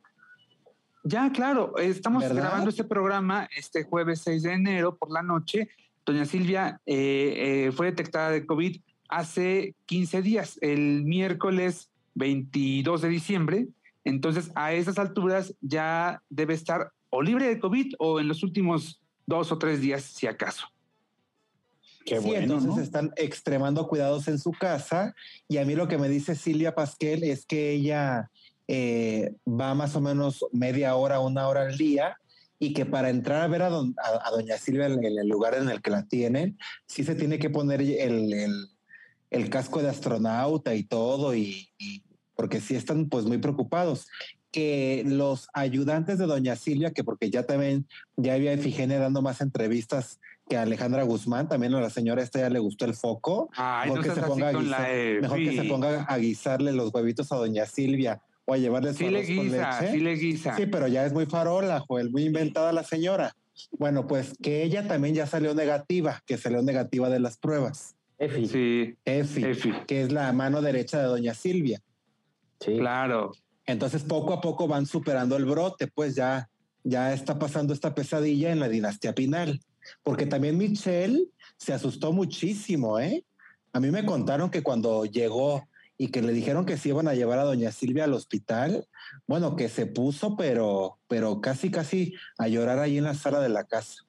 Speaker 2: Ya, claro, estamos
Speaker 3: ¿Verdad?
Speaker 2: grabando este programa este jueves 6 de enero por la noche. Doña Silvia eh, eh, fue detectada de COVID hace 15 días, el miércoles 22 de diciembre. Entonces, a esas alturas ya debe estar o libre de COVID o en los últimos dos o tres días, si acaso.
Speaker 1: Qué
Speaker 3: sí,
Speaker 1: bueno,
Speaker 3: entonces
Speaker 1: ¿no?
Speaker 3: están extremando cuidados en su casa. Y a mí lo que me dice Silvia Pasquel es que ella eh, va más o menos media hora, una hora al día, y que para entrar a ver a, don- a- a doña Silvia en, en el lugar en el que la tienen, sí se tiene que poner el, el- el casco de astronauta y todo, y, y- porque sí están pues muy preocupados. Que los ayudantes de doña Silvia, que porque ya también, ya había Efigenia dando más entrevistas que a Alejandra Guzmán, también a la señora esta ya le gustó el foco.
Speaker 2: Ay,
Speaker 3: Mejor
Speaker 2: no
Speaker 3: que se ponga a guisar-. Mejor que se ponga a guisarle los huevitos a doña Silvia o a llevarle su
Speaker 2: Sí le
Speaker 3: arroz con
Speaker 2: guisa,
Speaker 3: leche.
Speaker 2: sí le guisa.
Speaker 3: Sí, pero ya es muy farola, Joel, muy inventada la señora. Bueno, pues que ella también ya salió negativa, que salió negativa de las pruebas.
Speaker 1: Efi.
Speaker 2: Sí,
Speaker 3: Efi,
Speaker 2: Efi,
Speaker 3: que es la mano derecha de doña Silvia.
Speaker 1: Sí.
Speaker 2: claro.
Speaker 3: Entonces poco a poco van superando el brote, pues ya, ya está pasando esta pesadilla en la dinastía Pinal. Porque también Michelle se asustó muchísimo, ¿eh? A mí me contaron que cuando llegó y que le dijeron que se iban a llevar a doña Silvia al hospital, bueno, que se puso, pero, pero casi, casi a llorar ahí en la sala de la casa.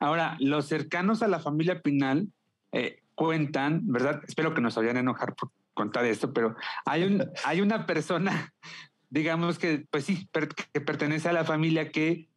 Speaker 2: Ahora, los cercanos a la familia Pinal eh, cuentan, ¿verdad? Espero que nos vayan a enojar por contar esto, pero hay, un, hay una persona, digamos que, pues sí, per- que pertenece a la familia que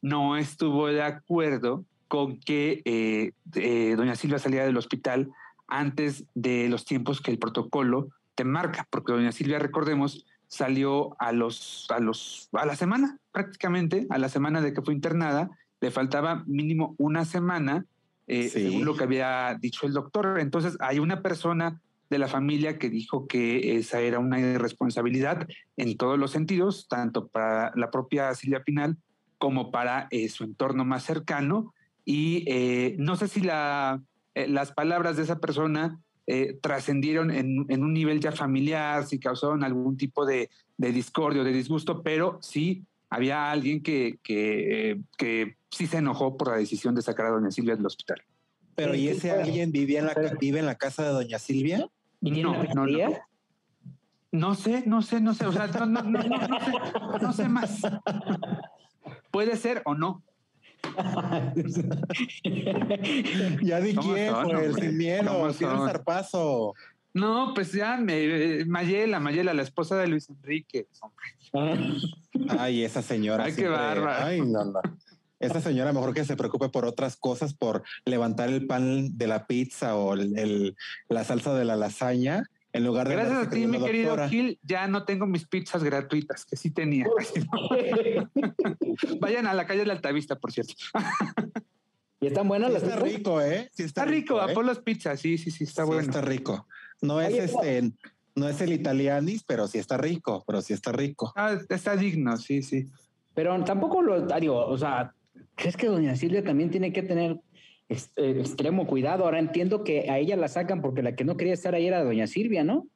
Speaker 2: no estuvo de acuerdo con que eh, eh, doña Silvia saliera del hospital antes de los tiempos que el protocolo te marca, porque doña Silvia, recordemos, salió a los a los a la semana prácticamente a la semana de que fue internada le faltaba mínimo una semana eh,
Speaker 3: Sí.
Speaker 2: según lo que había dicho el doctor entonces hay una persona de la familia que dijo que esa era una irresponsabilidad en todos los sentidos tanto para la propia Silvia Pinal como para eh, su entorno más cercano y eh, no sé si la, eh, las palabras de esa persona eh, trascendieron en, en un nivel ya familiar, si causaron algún tipo de, de discordio, de disgusto, pero sí había alguien que, que, eh, que sí se enojó por la decisión de sacar a doña Silvia del hospital.
Speaker 3: Pero ¿y ese alguien vivía en la, vive en la casa de doña Silvia?
Speaker 1: ¿Y tiene
Speaker 2: No,
Speaker 1: una
Speaker 2: no, no.
Speaker 1: pizzería?
Speaker 2: No sé, no sé, no sé, o sea, no, no, no, no, no sé, no sé más. Puede ser o no.
Speaker 3: Ya di
Speaker 2: ¿Cómo
Speaker 3: quién,
Speaker 2: hombre?
Speaker 3: sin miedo,
Speaker 2: ¿Cómo
Speaker 3: tiene
Speaker 2: son?
Speaker 3: zarpazo.
Speaker 2: No, pues ya, me, Mayela, Mayela, la esposa de Luis Enrique.
Speaker 3: Ay, esa señora.
Speaker 2: Ay, qué bárbara.
Speaker 3: Ay, no, no. Esta señora mejor que se preocupe por otras cosas, por levantar el pan de la pizza o el, la salsa de la lasaña, en lugar de...
Speaker 2: Gracias a ti, mi querido Gil, ya no tengo mis pizzas gratuitas, que sí tenía. Vayan a la calle de la Altavista, por cierto.
Speaker 1: ¿Y están buenas las
Speaker 3: Está rico, ¿eh?
Speaker 2: Sí está, rico, a ¿eh? por las pizzas, sí, sí, sí, está bueno.
Speaker 3: Está rico. No es este, no es el italianis, pero sí está rico, pero sí está rico.
Speaker 2: Ah, está digno, sí, sí.
Speaker 1: Pero tampoco lo digo, o sea, ¿crees que doña Silvia también tiene que tener eh, extremo cuidado? Ahora entiendo que a ella la sacan porque la que no quería estar ahí era doña Silvia, ¿no?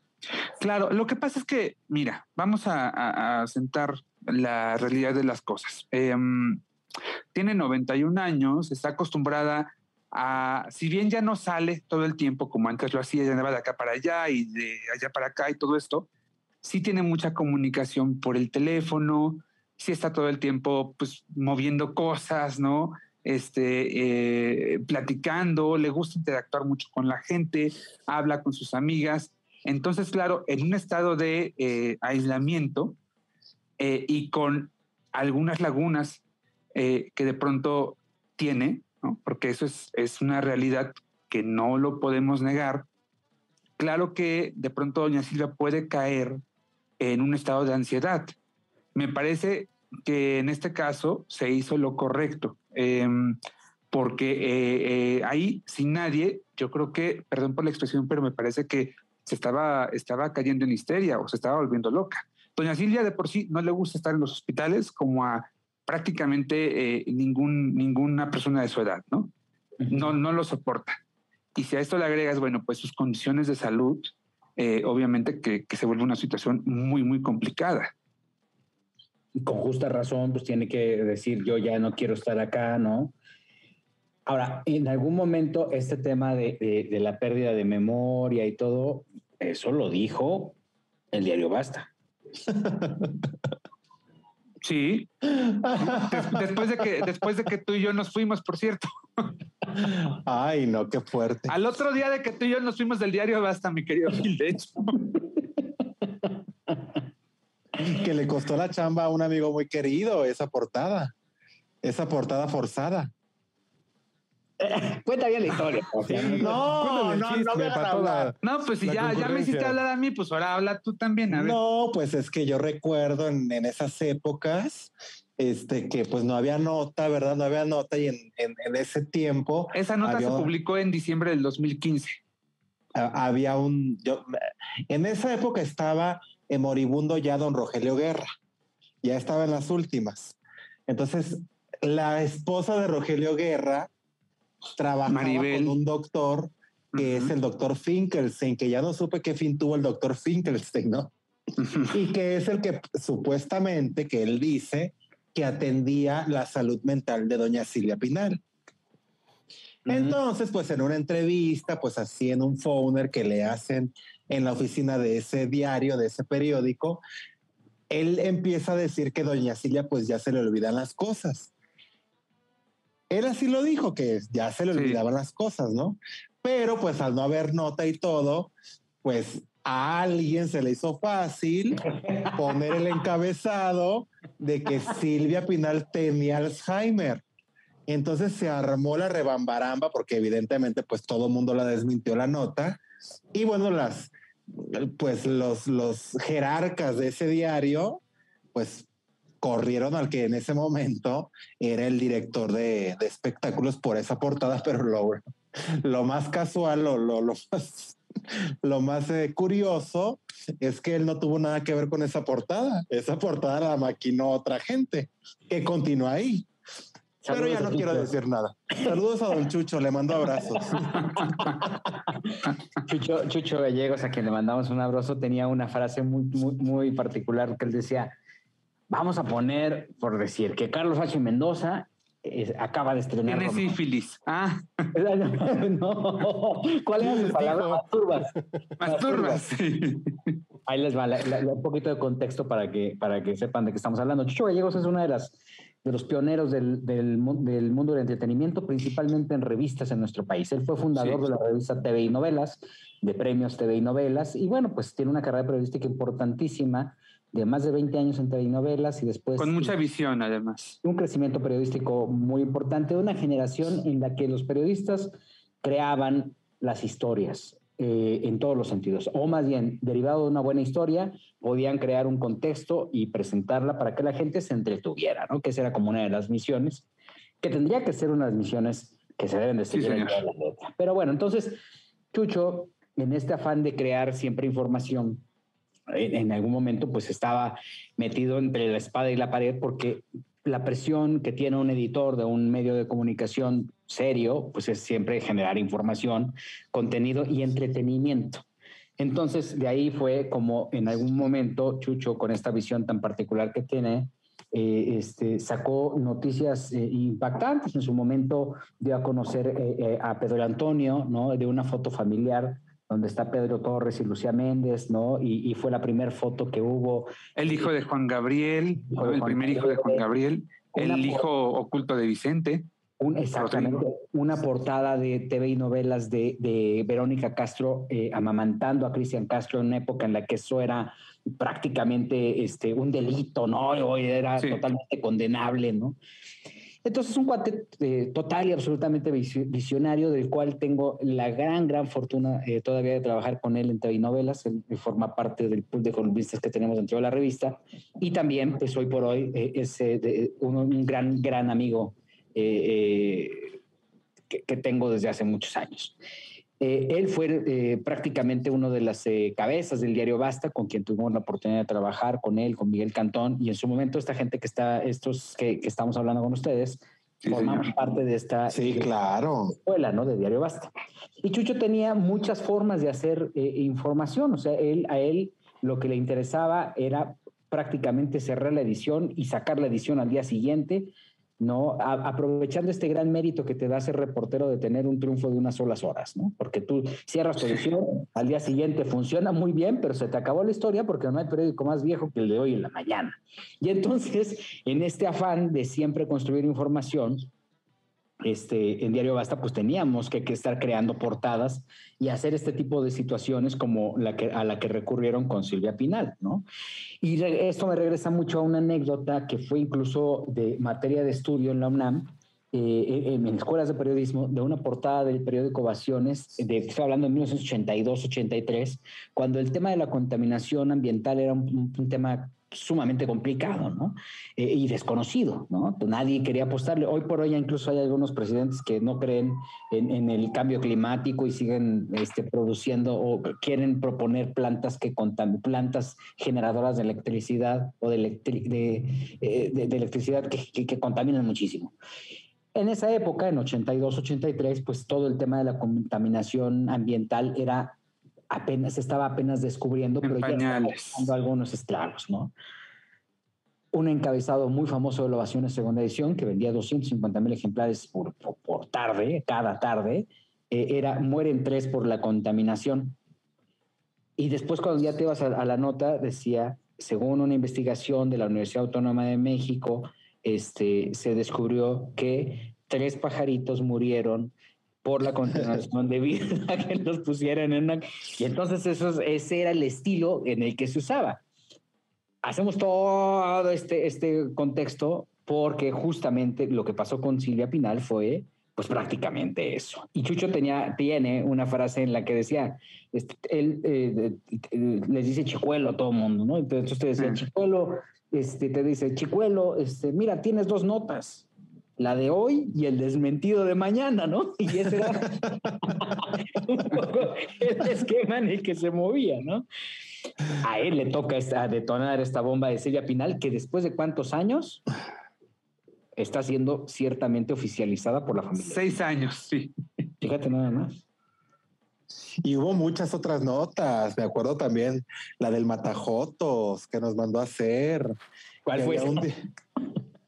Speaker 2: Claro, lo que pasa es que, mira, vamos a, sentar la realidad de las cosas. Em, tiene 91 años, está acostumbrada a, si bien ya no sale todo el tiempo como antes lo hacía, ya andaba de acá para allá y de allá para acá y todo esto, sí tiene mucha comunicación por el teléfono, sí está todo el tiempo pues moviendo cosas, ¿no? Este, eh, platicando, le gusta interactuar mucho con la gente, habla con sus amigas. Entonces, claro, en un estado de eh, aislamiento eh, y con algunas lagunas que de pronto tiene, porque eso es, es una realidad que no lo podemos negar. Claro que de pronto doña Silvia puede caer en un estado de ansiedad. Me parece que en este caso se hizo lo correcto, em, porque eh, eh, ahí sin nadie, yo creo que, perdón por la expresión, pero me parece que se estaba, estaba cayendo en histeria o se estaba volviendo loca. Doña Silvia de por sí no le gusta estar en los hospitales como a prácticamente eh, ningún, ninguna persona de su edad, ¿no? No, no lo soporta. Y si a esto le agregas, bueno, pues sus condiciones de salud, eh, obviamente que, se vuelve una situación muy, muy complicada.
Speaker 1: Con justa razón, pues tiene que decir, yo ya no quiero estar acá, ¿no? Ahora, en algún momento este tema de, de la pérdida de memoria y todo, eso lo dijo el diario Basta.
Speaker 2: Sí. después, de que, después de que tú y yo nos fuimos, por cierto.
Speaker 3: Ay, no, qué fuerte.
Speaker 2: Al otro día de que tú y yo nos fuimos del diario Basta, mi querido Gil, de hecho.
Speaker 3: Que le costó la chamba a un amigo muy querido esa portada, esa portada forzada.
Speaker 1: Cuenta bien la historia.
Speaker 3: no, no, no,
Speaker 2: no, pues si ya, ya me hiciste hablar a mí, pues ahora habla tú también. A ver.
Speaker 3: No, pues es que yo recuerdo en, en, esas épocas, este, que pues no había nota, ¿verdad? No había nota y en, en, ese tiempo.
Speaker 2: Esa nota se publicó en diciembre del 2015.
Speaker 3: Había un, yo, en esa época estaba en moribundo ya don Rogelio Guerra, ya estaba en las últimas. Entonces, la esposa de Rogelio Guerra trabajaba con un doctor que es el doctor Finkelstein, que ya no supe qué fin tuvo el doctor Finkelstein, ¿no? y que es el que supuestamente, que él dice, que atendía la salud mental de doña Silvia Pinal. Entonces, pues en una entrevista, pues así en un phone que le hacen en la oficina de ese diario, de ese periódico, él empieza a decir que doña Silvia pues ya se le olvidan las cosas él así lo dijo, que ya se le olvidaban las cosas, ¿no? Pero pues al no haber nota y todo, pues a alguien se le hizo fácil poner el encabezado de que Silvia Pinal tenía Alzheimer. Entonces se armó la rebambaramba porque evidentemente pues todo el mundo la desmintió la nota y bueno, las pues los, los jerarcas de ese diario pues corrieron al que en ese momento era el director de, espectáculos por esa portada, pero lo, lo más casual, lo, lo, lo más, lo más eh, curioso es que él no tuvo nada que ver con esa portada. Esa portada la maquinó otra gente que continúa ahí. Pero ya no quiero decir nada. Saludos a don Chucho, le mando abrazos.
Speaker 1: Chucho, Chucho Gallegos, a quien le mandamos un abrazo, tenía una frase muy, muy, muy particular que él decía, Vamos a poner, por decir, que Carlos H. Mendoza acaba de estrenar.
Speaker 2: Tiene sífilis. Ah.
Speaker 1: no. ¿Cuál era su palabra? Masturbas.
Speaker 2: Masturbas. Sí.
Speaker 1: Ahí les va un poquito de contexto para que, para que sepan de qué estamos hablando. Chucho Gallegos es una de las de los pioneros del, del, del, mundo del entretenimiento, principalmente en revistas en nuestro país. Él fue fundador de la revista TV y Novelas, de premios TV y Novelas, y bueno, pues tiene una carrera periodística importantísima de más de 20 años en telenovelas y después...
Speaker 2: Con mucha visión, además.
Speaker 1: Un crecimiento periodístico muy importante, una generación en la que los periodistas creaban las historias eh, en todos los sentidos, o más bien, derivado de una buena historia, podían crear un contexto y presentarla para que la gente se entretuviera, ¿no? Que esa era como una de las misiones, que tendría que ser una de las misiones que se deben de seguir en toda la letra. Pero bueno, entonces, Chucho, en este afán de crear siempre información, en, algún momento pues estaba metido entre la espada y la pared porque la presión que tiene un editor de un medio de comunicación serio, pues es siempre generar información, contenido y entretenimiento. Entonces, de ahí fue como en algún momento Chucho, con esta visión tan particular que tiene, eh, este, sacó noticias eh, impactantes. En su momento dio a conocer eh, a Pedro Antonio, ¿no? De una foto familiar donde está Pedro Torres y Lucía Méndez, ¿no? Y, fue la primera foto que hubo.
Speaker 2: El hijo de Juan Gabriel, el primer hijo de Juan Gabriel, el hijo oculto de Vicente.
Speaker 1: Un, exactamente, una portada de TV y novelas de, Verónica Castro eh, amamantando a Cristian Castro en una época en la que eso era prácticamente este, un delito, ¿no? Hoy era totalmente condenable, ¿no? Entonces, un cuate eh, total y absolutamente visionario, del cual tengo la gran, gran fortuna eh, todavía de trabajar con él en TV novelas. Él, forma parte del pool de columnistas que tenemos dentro de la revista. Y también, pues hoy por hoy, eh, es un, gran, gran amigo que, que, tengo desde hace muchos años. Eh, él fue eh, prácticamente uno de las eh, cabezas del diario Basta, con quien tuvimos la oportunidad de trabajar, con él, con Miguel Cantón, y en su momento esta gente que está, estos que, estamos hablando con ustedes, formamos parte de esta
Speaker 3: sí, claro.
Speaker 1: escuela, ¿no? De Diario Basta. Y Chucho tenía muchas formas de hacer información, o sea, él, a él lo que le interesaba era prácticamente cerrar la edición y sacar la edición al día siguiente ¿no? aprovechando este gran mérito que te da ser reportero de tener un triunfo de unas solas horas, ¿no? Porque tú cierras tu edición, al día siguiente funciona muy bien, pero se te acabó la historia porque no hay periódico más viejo que el de hoy en la mañana. Y entonces, en este afán de siempre construir información, este, en Diario Basta, pues teníamos que, estar creando portadas y hacer este tipo de situaciones como la que, a la que recurrieron con Silvia Pinal, ¿no? Y esto me regresa mucho a una anécdota que fue incluso de materia de estudio en la UNAM, eh, en, escuelas de periodismo, de una portada del periódico Ovaciones, de, estoy hablando de 1982-83, cuando el tema de la contaminación ambiental era un tema sumamente complicado ¿no? Eh, y desconocido. ¿no? Nadie quería apostarle. Hoy por hoy incluso hay algunos presidentes que no creen en, el cambio climático y siguen este, produciendo o quieren proponer plantas que plantas generadoras de electricidad o de, eh, de, electricidad que, que, contaminan muchísimo. En esa época, en 82, 83, pues todo el tema de la contaminación ambiental era apenas estaba apenas descubriendo, pero ya estaba algunos estragos, ¿no? Un encabezado muy famoso de Ovaciones Segunda Edición, que vendía 250 mil ejemplares por, por, tarde, cada tarde, eh, era mueren tres por la contaminación. Y después cuando ya te vas a, la nota, decía, según una investigación de la Universidad Autónoma de México, este, se descubrió que tres pajaritos murieron por la continuación de vida que los pusieran en una... Y entonces eso, ese era el estilo en el que se usaba. Hacemos todo este, este contexto porque justamente lo que pasó con Silvia Pinal fue pues prácticamente eso. Y Chucho tenía, tiene una frase en la que decía, este, él eh, les dice chicuelo a todo el mundo, ¿no? Entonces te decía, chicuelo, este, te dice, chicuelo, este, mira, tienes dos notas la de hoy y el desmentido de mañana, ¿no? Y ese era un poco el esquema en el que se movía, ¿no? A él le toca esta, detonar esta bomba de Silvia Pinal, que después de cuántos años está siendo ciertamente oficializada por la familia.
Speaker 2: Seis años, sí.
Speaker 1: Fíjate nada más.
Speaker 3: Y hubo muchas otras notas. Me acuerdo también la del Matajotos que nos mandó a hacer.
Speaker 1: ¿Cuál fue?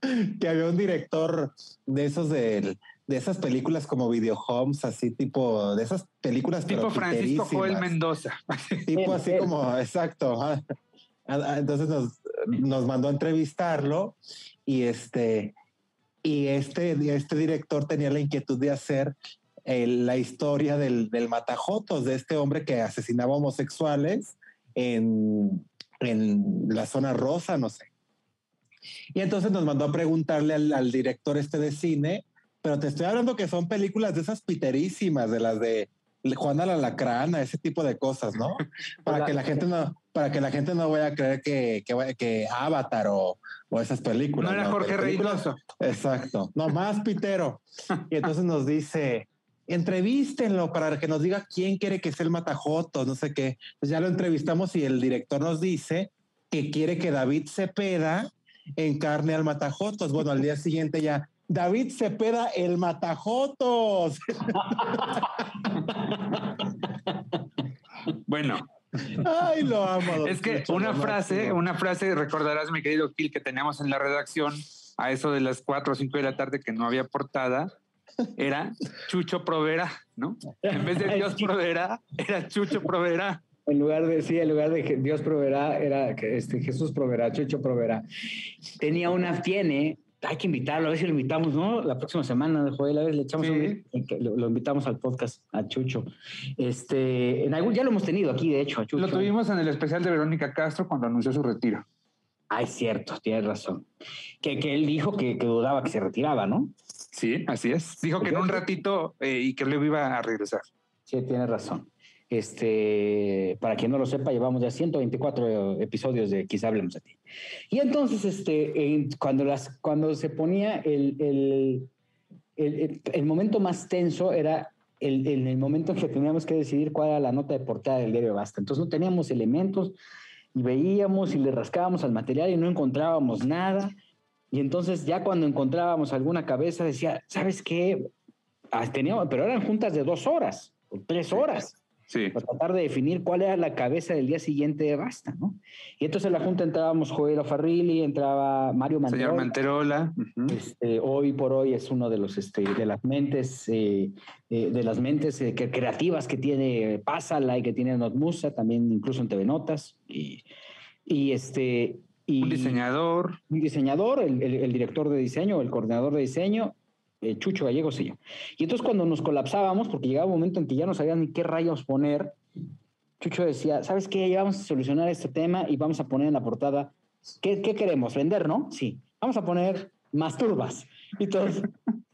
Speaker 3: que había un director de esos de, de esas películas como Video Homes, así tipo, de esas películas
Speaker 2: tipo Francisco Joel Mendoza.
Speaker 3: Tipo así como, exacto. Entonces nos, nos mandó a entrevistarlo y este, y este, este director tenía la inquietud de hacer la historia del, del matajotos, de este hombre que asesinaba homosexuales en, en la zona rosa, no sé. Y entonces nos mandó a preguntarle al, al director este de cine, pero te estoy hablando que son películas de esas piterísimas, de las de Juana la Lacrana, ese tipo de cosas, ¿no? Para que la gente no, para que la gente no vaya a creer que, que, que Avatar o, o, esas películas.
Speaker 2: No era Jorge Reynoso.
Speaker 3: Exacto. No, más pitero. Y entonces nos dice, entrevístenlo para que nos diga quién quiere que sea el matajoto, no sé qué. Pues ya lo entrevistamos y el director nos dice que quiere que David Cepeda encarne al matajotos. Bueno, al día siguiente ya David Cepeda, el Matajotos.
Speaker 2: bueno.
Speaker 3: Ay, lo amo.
Speaker 2: Es que una frase, una frase, recordarás, mi querido Gil, que teníamos en la redacción a eso de las 4 o 5 de la tarde que no había portada, era Chucho Provera, ¿no? En vez de Dios Provera, era Chucho Provera.
Speaker 1: En lugar de, sí, en lugar de que Dios proveerá, era este, Jesús proveerá, Chucho proveerá. Tenía una, tiene hay que invitarlo, a ver si lo invitamos, ¿no? La próxima semana, Joel, a ver, le echamos un, lo, invitamos al podcast a Chucho. Este, en algún, ya lo hemos tenido aquí, de hecho, a Chucho.
Speaker 2: Lo tuvimos en el especial de Verónica Castro cuando anunció su retiro.
Speaker 1: Ah, es cierto, tienes razón. Que, que él dijo que, que, dudaba que se retiraba, ¿no?
Speaker 2: Sí, así es. Dijo que en un ratito eh, y que luego iba a regresar.
Speaker 1: Sí, tienes razón. Este, para quien no lo sepa, llevamos ya 124 episodios de Quizá hablemos de ti. Y entonces, este, cuando, las, cuando se ponía el, el, el, el momento más tenso era el, el, momento en que teníamos que decidir cuál era la nota de portada del diario Basta. Entonces no teníamos elementos y veíamos y le rascábamos al material y no encontrábamos nada. Y entonces ya cuando encontrábamos alguna cabeza decía, ¿sabes qué? Ah, teníamos, pero eran juntas de dos horas o tres horas.
Speaker 2: Sí.
Speaker 1: Para tratar de definir cuál era la cabeza del día siguiente de Basta, ¿no? Y entonces en la Junta entrábamos Joel Farrilli, entraba Mario Manterola.
Speaker 2: Señor Manterola.
Speaker 1: este, hoy por hoy es uno de los este, de las mentes eh, eh, de las mentes eh, que, creativas que tiene Pásala y que tiene Notmusa, también incluso en TV Notas. Y, y este. Y
Speaker 2: un diseñador.
Speaker 1: Un diseñador, el, el, el director de diseño, el coordinador de diseño, eh, Chucho Gallego sí. Y entonces cuando nos colapsábamos, porque llegaba un momento en que ya no sabían ni qué rayos poner, Chucho decía, ¿sabes qué? Ya vamos a solucionar este tema y vamos a poner en la portada, ¿qué, queremos? ¿Vender, no? Sí. Vamos a poner masturbas. Y todos,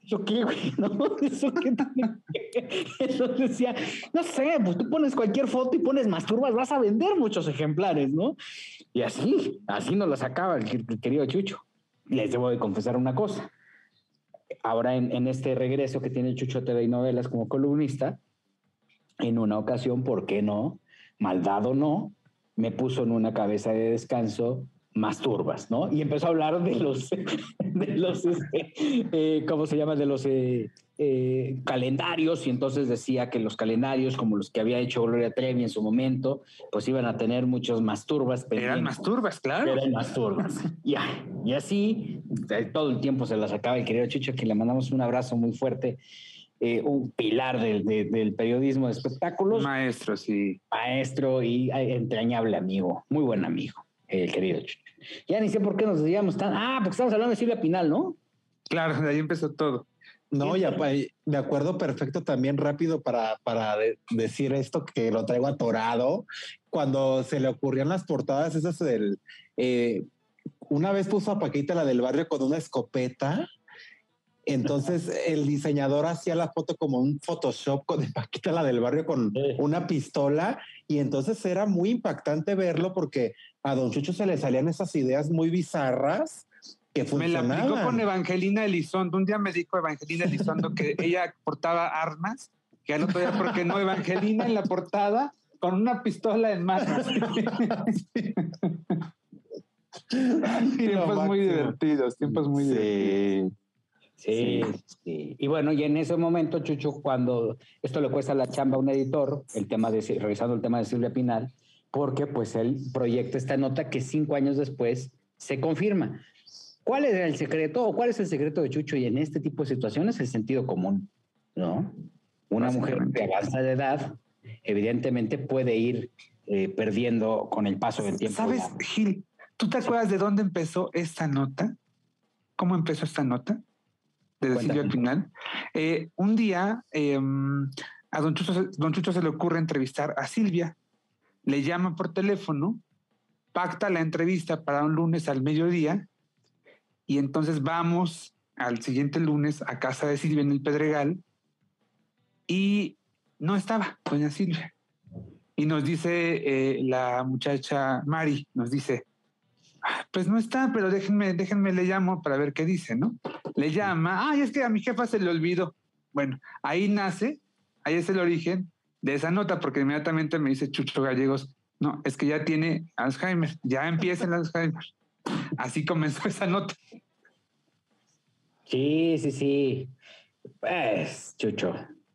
Speaker 1: ¿eso qué, güey? ¿No? ¿Eso qué? Entonces decía, no sé, pues tú pones cualquier foto y pones masturbas, vas a vender muchos ejemplares, ¿no? Y así, así nos lo sacaba el querido Chucho. Les debo de confesar una cosa ahora en, este regreso que tiene Chucho TV y Novelas como columnista, en una ocasión, ¿por qué no? Maldad o no, me puso en una cabeza de descanso más turbas, ¿no? Y empezó a hablar de los, de los, este, eh, ¿cómo se llama? De los eh, eh, calendarios y entonces decía que los calendarios, como los que había hecho Gloria Trevi en su momento, pues iban a tener muchos masturbas.
Speaker 2: Eran masturbas, claro.
Speaker 1: Eran masturbas. ya, y así todo el tiempo se las sacaba el querido Chucho, que le mandamos un abrazo muy fuerte. Eh, un pilar del, de, del periodismo de espectáculos.
Speaker 2: Maestro, sí.
Speaker 1: Maestro y entrañable amigo, muy buen amigo, el querido Chucho. Ya ni sé por qué nos decíamos tan. Ah, porque estamos hablando de Silvia Pinal, ¿no?
Speaker 2: Claro, de ahí empezó todo.
Speaker 3: No, ya me acuerdo perfecto también rápido para, para de, decir esto que lo traigo atorado. Cuando se le ocurrían las portadas esas del... Eh, una vez puso a Paquita la del barrio con una escopeta. Entonces el diseñador hacía la foto como un Photoshop con de Paquita la del barrio con una pistola y entonces era muy impactante verlo porque a Don Chucho se le salían esas ideas muy bizarras que
Speaker 2: Me la aplicó con Evangelina Elizondo. Un día me dijo Evangelina Elizondo que ella portaba armas, que al otro día, porque no, Evangelina en la portada con una pistola en mano. tiempos muy divertidos, tiempos muy
Speaker 1: sí.
Speaker 2: divertidos.
Speaker 1: Sí, sí, Y bueno, y en ese momento, Chucho, cuando esto le cuesta la chamba a un editor, el tema de, revisando el tema de Silvia Pinal, porque pues él proyecta esta nota que cinco años después se confirma. ¿Cuál es el secreto o cuál es el secreto de Chucho? Y en este tipo de situaciones, el sentido común, ¿no? Una mujer que avanza de edad, evidentemente puede ir eh, perdiendo con el paso del tiempo.
Speaker 2: ¿Sabes, Gil? ¿Tú te acuerdas de dónde empezó esta nota? ¿Cómo empezó esta nota? De Silvia Pinal. Eh, un día eh, a don Chucho, don Chucho se le ocurre entrevistar a Silvia. Le llama por teléfono pacta la entrevista para un lunes al mediodía y entonces vamos al siguiente lunes a casa de Silvia en el Pedregal y no estaba doña Silvia. Y nos dice eh, la muchacha Mari, nos dice, "Ah, pues no está, pero déjenme, déjenme le llamo para ver qué dice, ¿no? Le llama, ay, es que a mi jefa se le olvidó. Bueno, ahí nace, ahí es el origen de esa nota, porque inmediatamente me dice Chucho Gallegos, no, es que ya tiene Alzheimer, ya empieza el Alzheimer. Así comenzó esa nota.
Speaker 1: Sí, sí, sí. Pues, Chucho,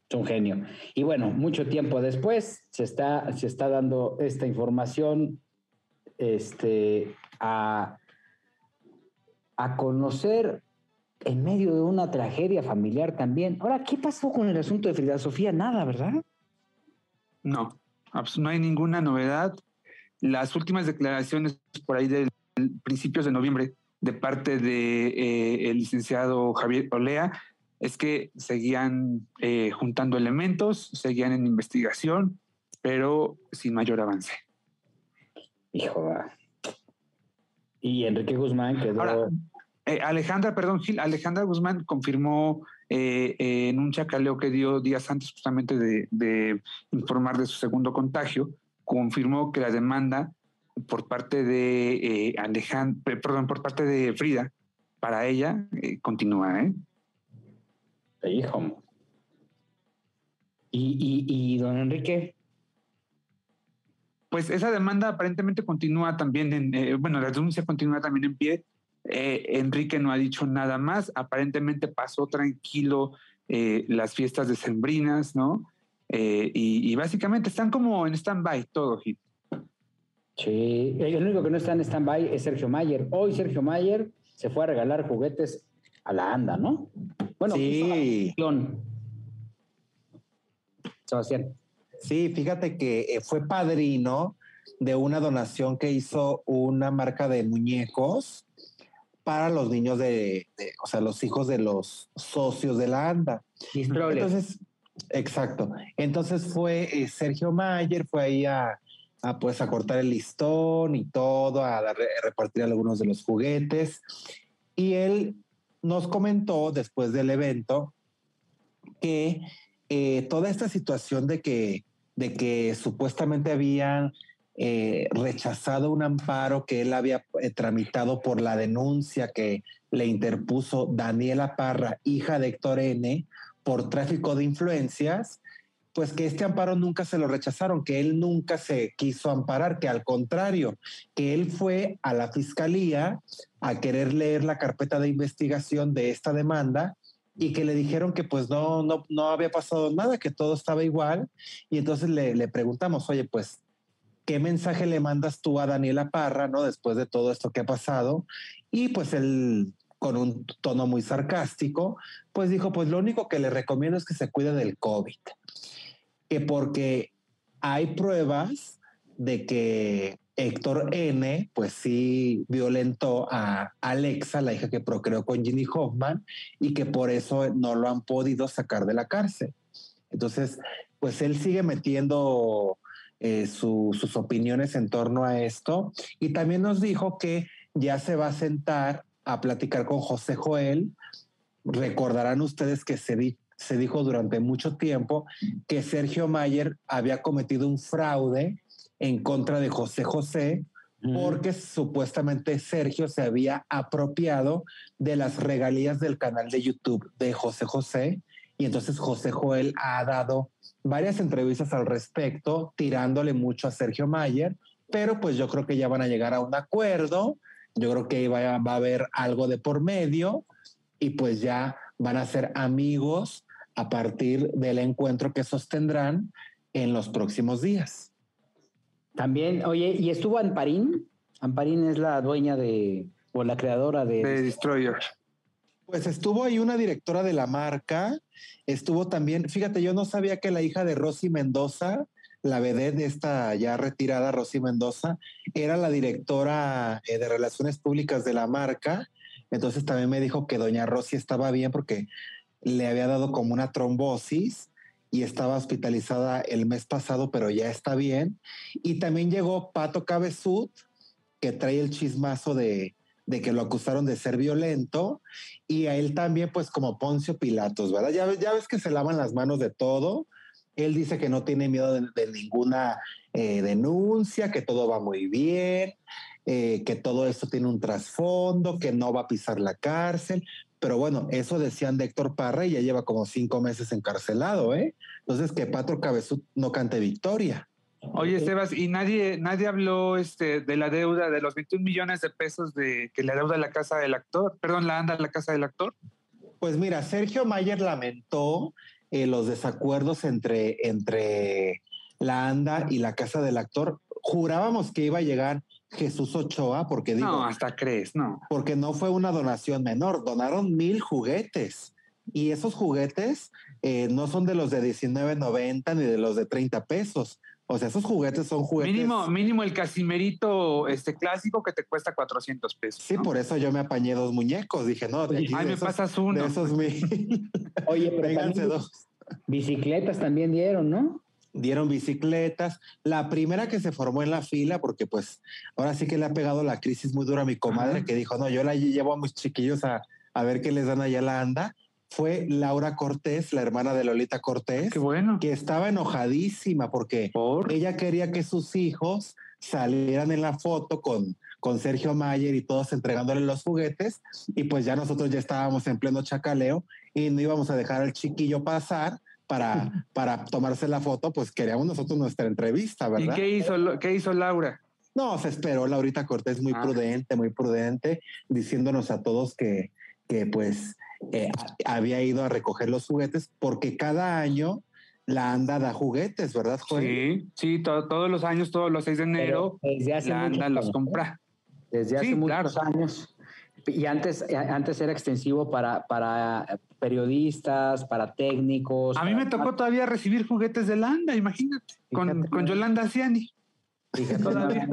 Speaker 1: es un genio. Y bueno, mucho tiempo después se está, se está dando esta información este, a, a conocer en medio de una tragedia familiar también. Ahora, ¿qué pasó con el asunto de Frida Sofía? Nada, ¿verdad?
Speaker 2: No, no hay ninguna novedad. Las últimas declaraciones por ahí de principios de noviembre de parte de eh, el licenciado Javier Olea es que seguían eh, juntando elementos, seguían en investigación, pero sin mayor avance.
Speaker 1: Hijo. Y Enrique Guzmán quedó.
Speaker 2: Ahora, eh, Alejandra, perdón, Gil, Alejandra Guzmán confirmó eh, eh, en un chacaleo que dio días antes justamente de, de informar de su segundo contagio, confirmó que la demanda por parte de Alejandra, perdón, por parte de Frida, para ella continúa, ¿eh?
Speaker 1: Hijo. Y, y, y don Enrique.
Speaker 2: Pues esa demanda aparentemente continúa también en, eh, bueno, la denuncia continúa también en pie. Eh, Enrique no ha dicho nada más. Aparentemente pasó tranquilo eh, las fiestas decembrinas, ¿no? Eh, y, y básicamente están como en stand-by todo, Gil.
Speaker 1: Sí, el único que no está en stand-by es Sergio Mayer. Hoy Sergio Mayer se fue a regalar juguetes a la ANDA, ¿no? Bueno,
Speaker 3: Sí.
Speaker 1: Sebastián.
Speaker 3: Sí, fíjate que eh, fue padrino de una donación que hizo una marca de muñecos para los niños de, de- o sea, los hijos de los socios de la ANDA.
Speaker 1: Distroles.
Speaker 3: Entonces, exacto. Entonces fue eh, Sergio Mayer, fue ahí a, a, pues a cortar el listón y todo, a, dar- a repartir algunos de los juguetes. Y él nos comentó después del evento que eh, toda esta situación de que, de que supuestamente habían eh, rechazado un amparo que él había eh, tramitado por la denuncia que le interpuso Daniela Parra, hija de Héctor N., por tráfico de influencias, pues que este amparo nunca se lo rechazaron, que él nunca se quiso amparar, que al contrario, que él fue a la fiscalía a querer leer la carpeta de investigación de esta demanda y que le dijeron que pues no, no, no había pasado nada, que todo estaba igual. Y entonces le, le preguntamos, oye, pues, ¿qué mensaje le mandas tú a Daniela Parra, no? Después de todo esto que ha pasado. Y pues él, con un tono muy sarcástico, pues dijo, pues lo único que le recomiendo es que se cuide del COVID. Que porque hay pruebas de que Héctor N, pues sí violentó a Alexa, la hija que procreó con Ginny Hoffman, y que por eso no lo han podido sacar de la cárcel. Entonces, pues él sigue metiendo eh, su- sus opiniones en torno a esto y también nos dijo que ya se va a sentar a platicar con José Joel. Recordarán ustedes que se dijo durante mucho tiempo que Sergio Mayer había cometido un fraude en contra de José José porque supuestamente Sergio se había apropiado de las regalías del canal de YouTube de José José. Y entonces José Joel ha dado varias entrevistas al respecto, tirándole mucho a Sergio Mayer, pero pues yo creo que ya van a llegar a un acuerdo, yo creo que va, va a haber algo de por medio y pues ya van a ser amigos a partir del encuentro que sostendrán en los próximos días.
Speaker 1: También, oye, ¿y estuvo Amparín? Amparín es la dueña de, o la creadora de...
Speaker 2: De Destroyer.
Speaker 3: Pues estuvo ahí una directora de la marca, estuvo también, fíjate, yo no sabía que la hija de Rosy Mendoza, la vedette de esta ya retirada Rosy Mendoza, era la directora eh, de relaciones públicas de la marca. Entonces también me dijo que doña Rosy estaba bien porque le había dado como una trombosis y estaba hospitalizada el mes pasado, pero ya está bien. Y también llegó Pato Cabezud, que trae el chismazo de, de que lo acusaron de ser violento y a él también, pues como Poncio Pilatos, ¿verdad? Ya, ya ves que se lavan las manos de todo. Él dice que no tiene miedo de, de ninguna eh, denuncia, que todo va muy bien, eh, que todo esto tiene un trasfondo, que no va a pisar la cárcel. Pero bueno, eso decían de Héctor Parra y ya lleva como cinco meses encarcelado, ¿eh? Entonces que Patro Cabezú no cante victoria.
Speaker 2: Oye, Sebas, y nadie, nadie habló este, de la deuda de los 21 millones de pesos de que le deuda la casa del actor, perdón, la anda la casa del actor.
Speaker 3: Pues mira, Sergio Mayer lamentó eh, los desacuerdos entre, entre la ANDA y la casa del actor. Jurábamos que iba a llegar Jesús Ochoa, porque digo,
Speaker 2: No, hasta crees, no.
Speaker 3: porque no fue una donación menor, donaron mil juguetes. Y esos juguetes eh, no son de los de 19.90 ni de los de 30 pesos. O sea, esos juguetes son juguetes.
Speaker 2: Mínimo, mínimo el casimerito este clásico que te cuesta 400 pesos.
Speaker 3: Sí,
Speaker 2: ¿no?
Speaker 3: por eso yo me apañé dos muñecos. Dije, no, de, aquí
Speaker 2: Ay,
Speaker 3: de
Speaker 2: me
Speaker 3: esos-
Speaker 2: pasas uno.
Speaker 3: de esos mil.
Speaker 1: Oye, pero también
Speaker 3: dos.
Speaker 1: bicicletas también dieron, ¿no?
Speaker 3: Dieron bicicletas. La primera que se formó en la fila, porque pues ahora sí que le ha pegado la crisis muy dura a mi comadre,
Speaker 2: Ajá.
Speaker 3: que dijo, no, yo la llevo a mis chiquillos a, a ver qué les dan allá la anda, fue Laura Cortés, la hermana de Lolita Cortés,
Speaker 2: Qué bueno.
Speaker 3: que estaba enojadísima porque
Speaker 2: Por
Speaker 3: ella quería que sus hijos salieran en la foto con, con Sergio Mayer y todos entregándole los juguetes y pues ya nosotros ya estábamos en pleno chacaleo y no íbamos a dejar al chiquillo pasar para, para tomarse la foto, pues queríamos nosotros nuestra entrevista,
Speaker 2: ¿Y
Speaker 3: ¿verdad?
Speaker 2: qué hizo, lo- qué hizo Laura?
Speaker 3: No, se esperó Laurita Cortés muy
Speaker 2: Ah.
Speaker 3: prudente, muy prudente, diciéndonos a todos que, que pues eh, había ido a recoger los juguetes porque cada año la anda da juguetes, ¿verdad, Joel?
Speaker 2: Sí, sí, to- todos los años, todos los 6 de enero,
Speaker 1: Pero desde hace
Speaker 2: la anda los
Speaker 1: años,
Speaker 2: compra.
Speaker 1: Desde hace
Speaker 2: Sí,
Speaker 1: muchos
Speaker 2: claro.
Speaker 1: años. Y antes, eh, antes era extensivo para, para periodistas, para técnicos.
Speaker 2: A mí
Speaker 1: para-
Speaker 2: me tocó todavía recibir juguetes de la anda, imagínate, con, con Yolanda Ciani.
Speaker 1: Fíjate
Speaker 2: todavía.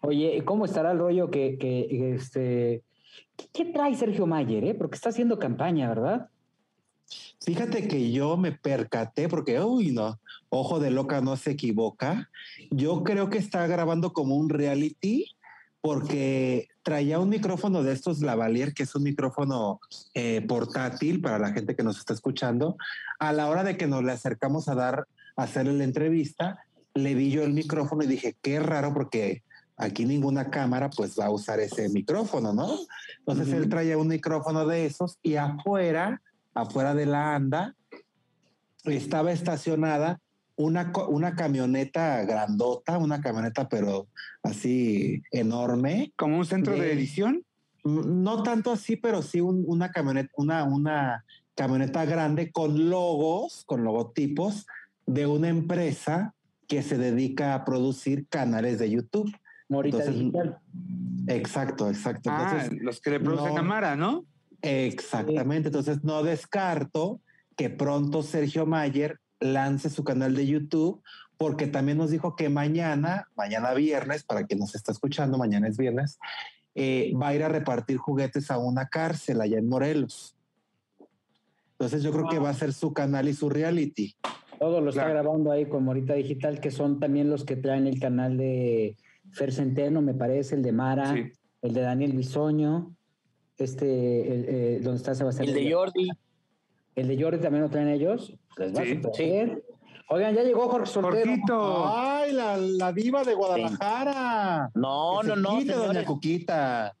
Speaker 1: Oye, ¿cómo estará el rollo que, que este. ¿qué, qué trae Sergio Mayer, eh? Porque está haciendo campaña, ¿verdad?
Speaker 3: Fíjate que yo me percaté porque, uy, no, ojo de loca no se equivoca. Yo creo que está grabando como un reality porque traía un micrófono de estos lavalier, que es un micrófono eh, portátil para la gente que nos está escuchando. A la hora de que nos le acercamos a dar, a hacerle la entrevista, le vi yo el micrófono y dije, qué raro porque aquí ninguna cámara pues va a usar ese micrófono, ¿no? Entonces él traía un micrófono de esos y afuera afuera de la anda, estaba estacionada una, una camioneta grandota, una camioneta pero así enorme.
Speaker 2: Como un centro de
Speaker 3: De-
Speaker 2: edición.
Speaker 3: Mm, No tanto así, pero sí un- una camioneta, una, una camioneta grande con logos, con logotipos de una empresa que se dedica a producir canales de YouTube.
Speaker 1: Morita
Speaker 3: Entonces,
Speaker 1: Digital.
Speaker 3: Exacto, exacto.
Speaker 2: Ah,
Speaker 3: Entonces,
Speaker 2: los que le producen
Speaker 3: no.
Speaker 2: a Mara, ¿no?
Speaker 3: Exactamente, entonces no descarto que pronto Sergio Mayer lance su canal de YouTube, porque también nos dijo que mañana, mañana viernes, para quien nos está escuchando, mañana es viernes, eh, va a ir a repartir juguetes a una cárcel allá en Morelos. Entonces yo creo que va a ser su canal y su reality.
Speaker 1: Todo lo está
Speaker 2: Claro.
Speaker 1: grabando ahí con Morita Digital, que son también los que traen el canal de Fer Centeno, me parece, el de Mara,
Speaker 2: Sí.
Speaker 1: el de Daniel Bisoño, este, el, eh, donde está Sebastián.
Speaker 6: El de. Jordi.
Speaker 1: El de Jordi también lo traen ellos. Les va
Speaker 2: Sí,
Speaker 6: sí.
Speaker 1: bien. Oigan, ya llegó Jorge Soltero.
Speaker 3: ¡Ay, la, la diva de Guadalajara!
Speaker 6: No, no, no,
Speaker 3: quite, doña. Cuquita.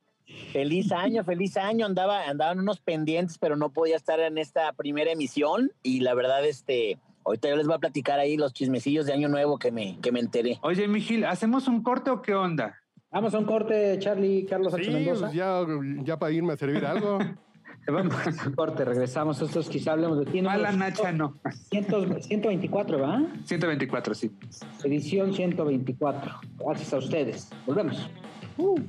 Speaker 6: Feliz año, feliz año. Andaba, andaban unos pendientes, pero no podía estar en esta primera emisión. Y la verdad, este, ahorita yo les voy a platicar ahí los chismecillos de año nuevo que me, que me enteré.
Speaker 2: Oye, Mijil, ¿hacemos un corte o qué onda?
Speaker 1: Vamos a un corte, Charlie, Carlos H.
Speaker 4: Sí,
Speaker 1: Mendoza.
Speaker 4: pues ya, ya para irme a servir algo.
Speaker 1: Vamos a un corte, regresamos. Estos quizá hablemos de ti.
Speaker 2: Mala Nacha, no.
Speaker 1: 100 124, ¿va?
Speaker 2: 124, sí.
Speaker 1: Edición 124. Gracias a ustedes. Volvemos. Uh.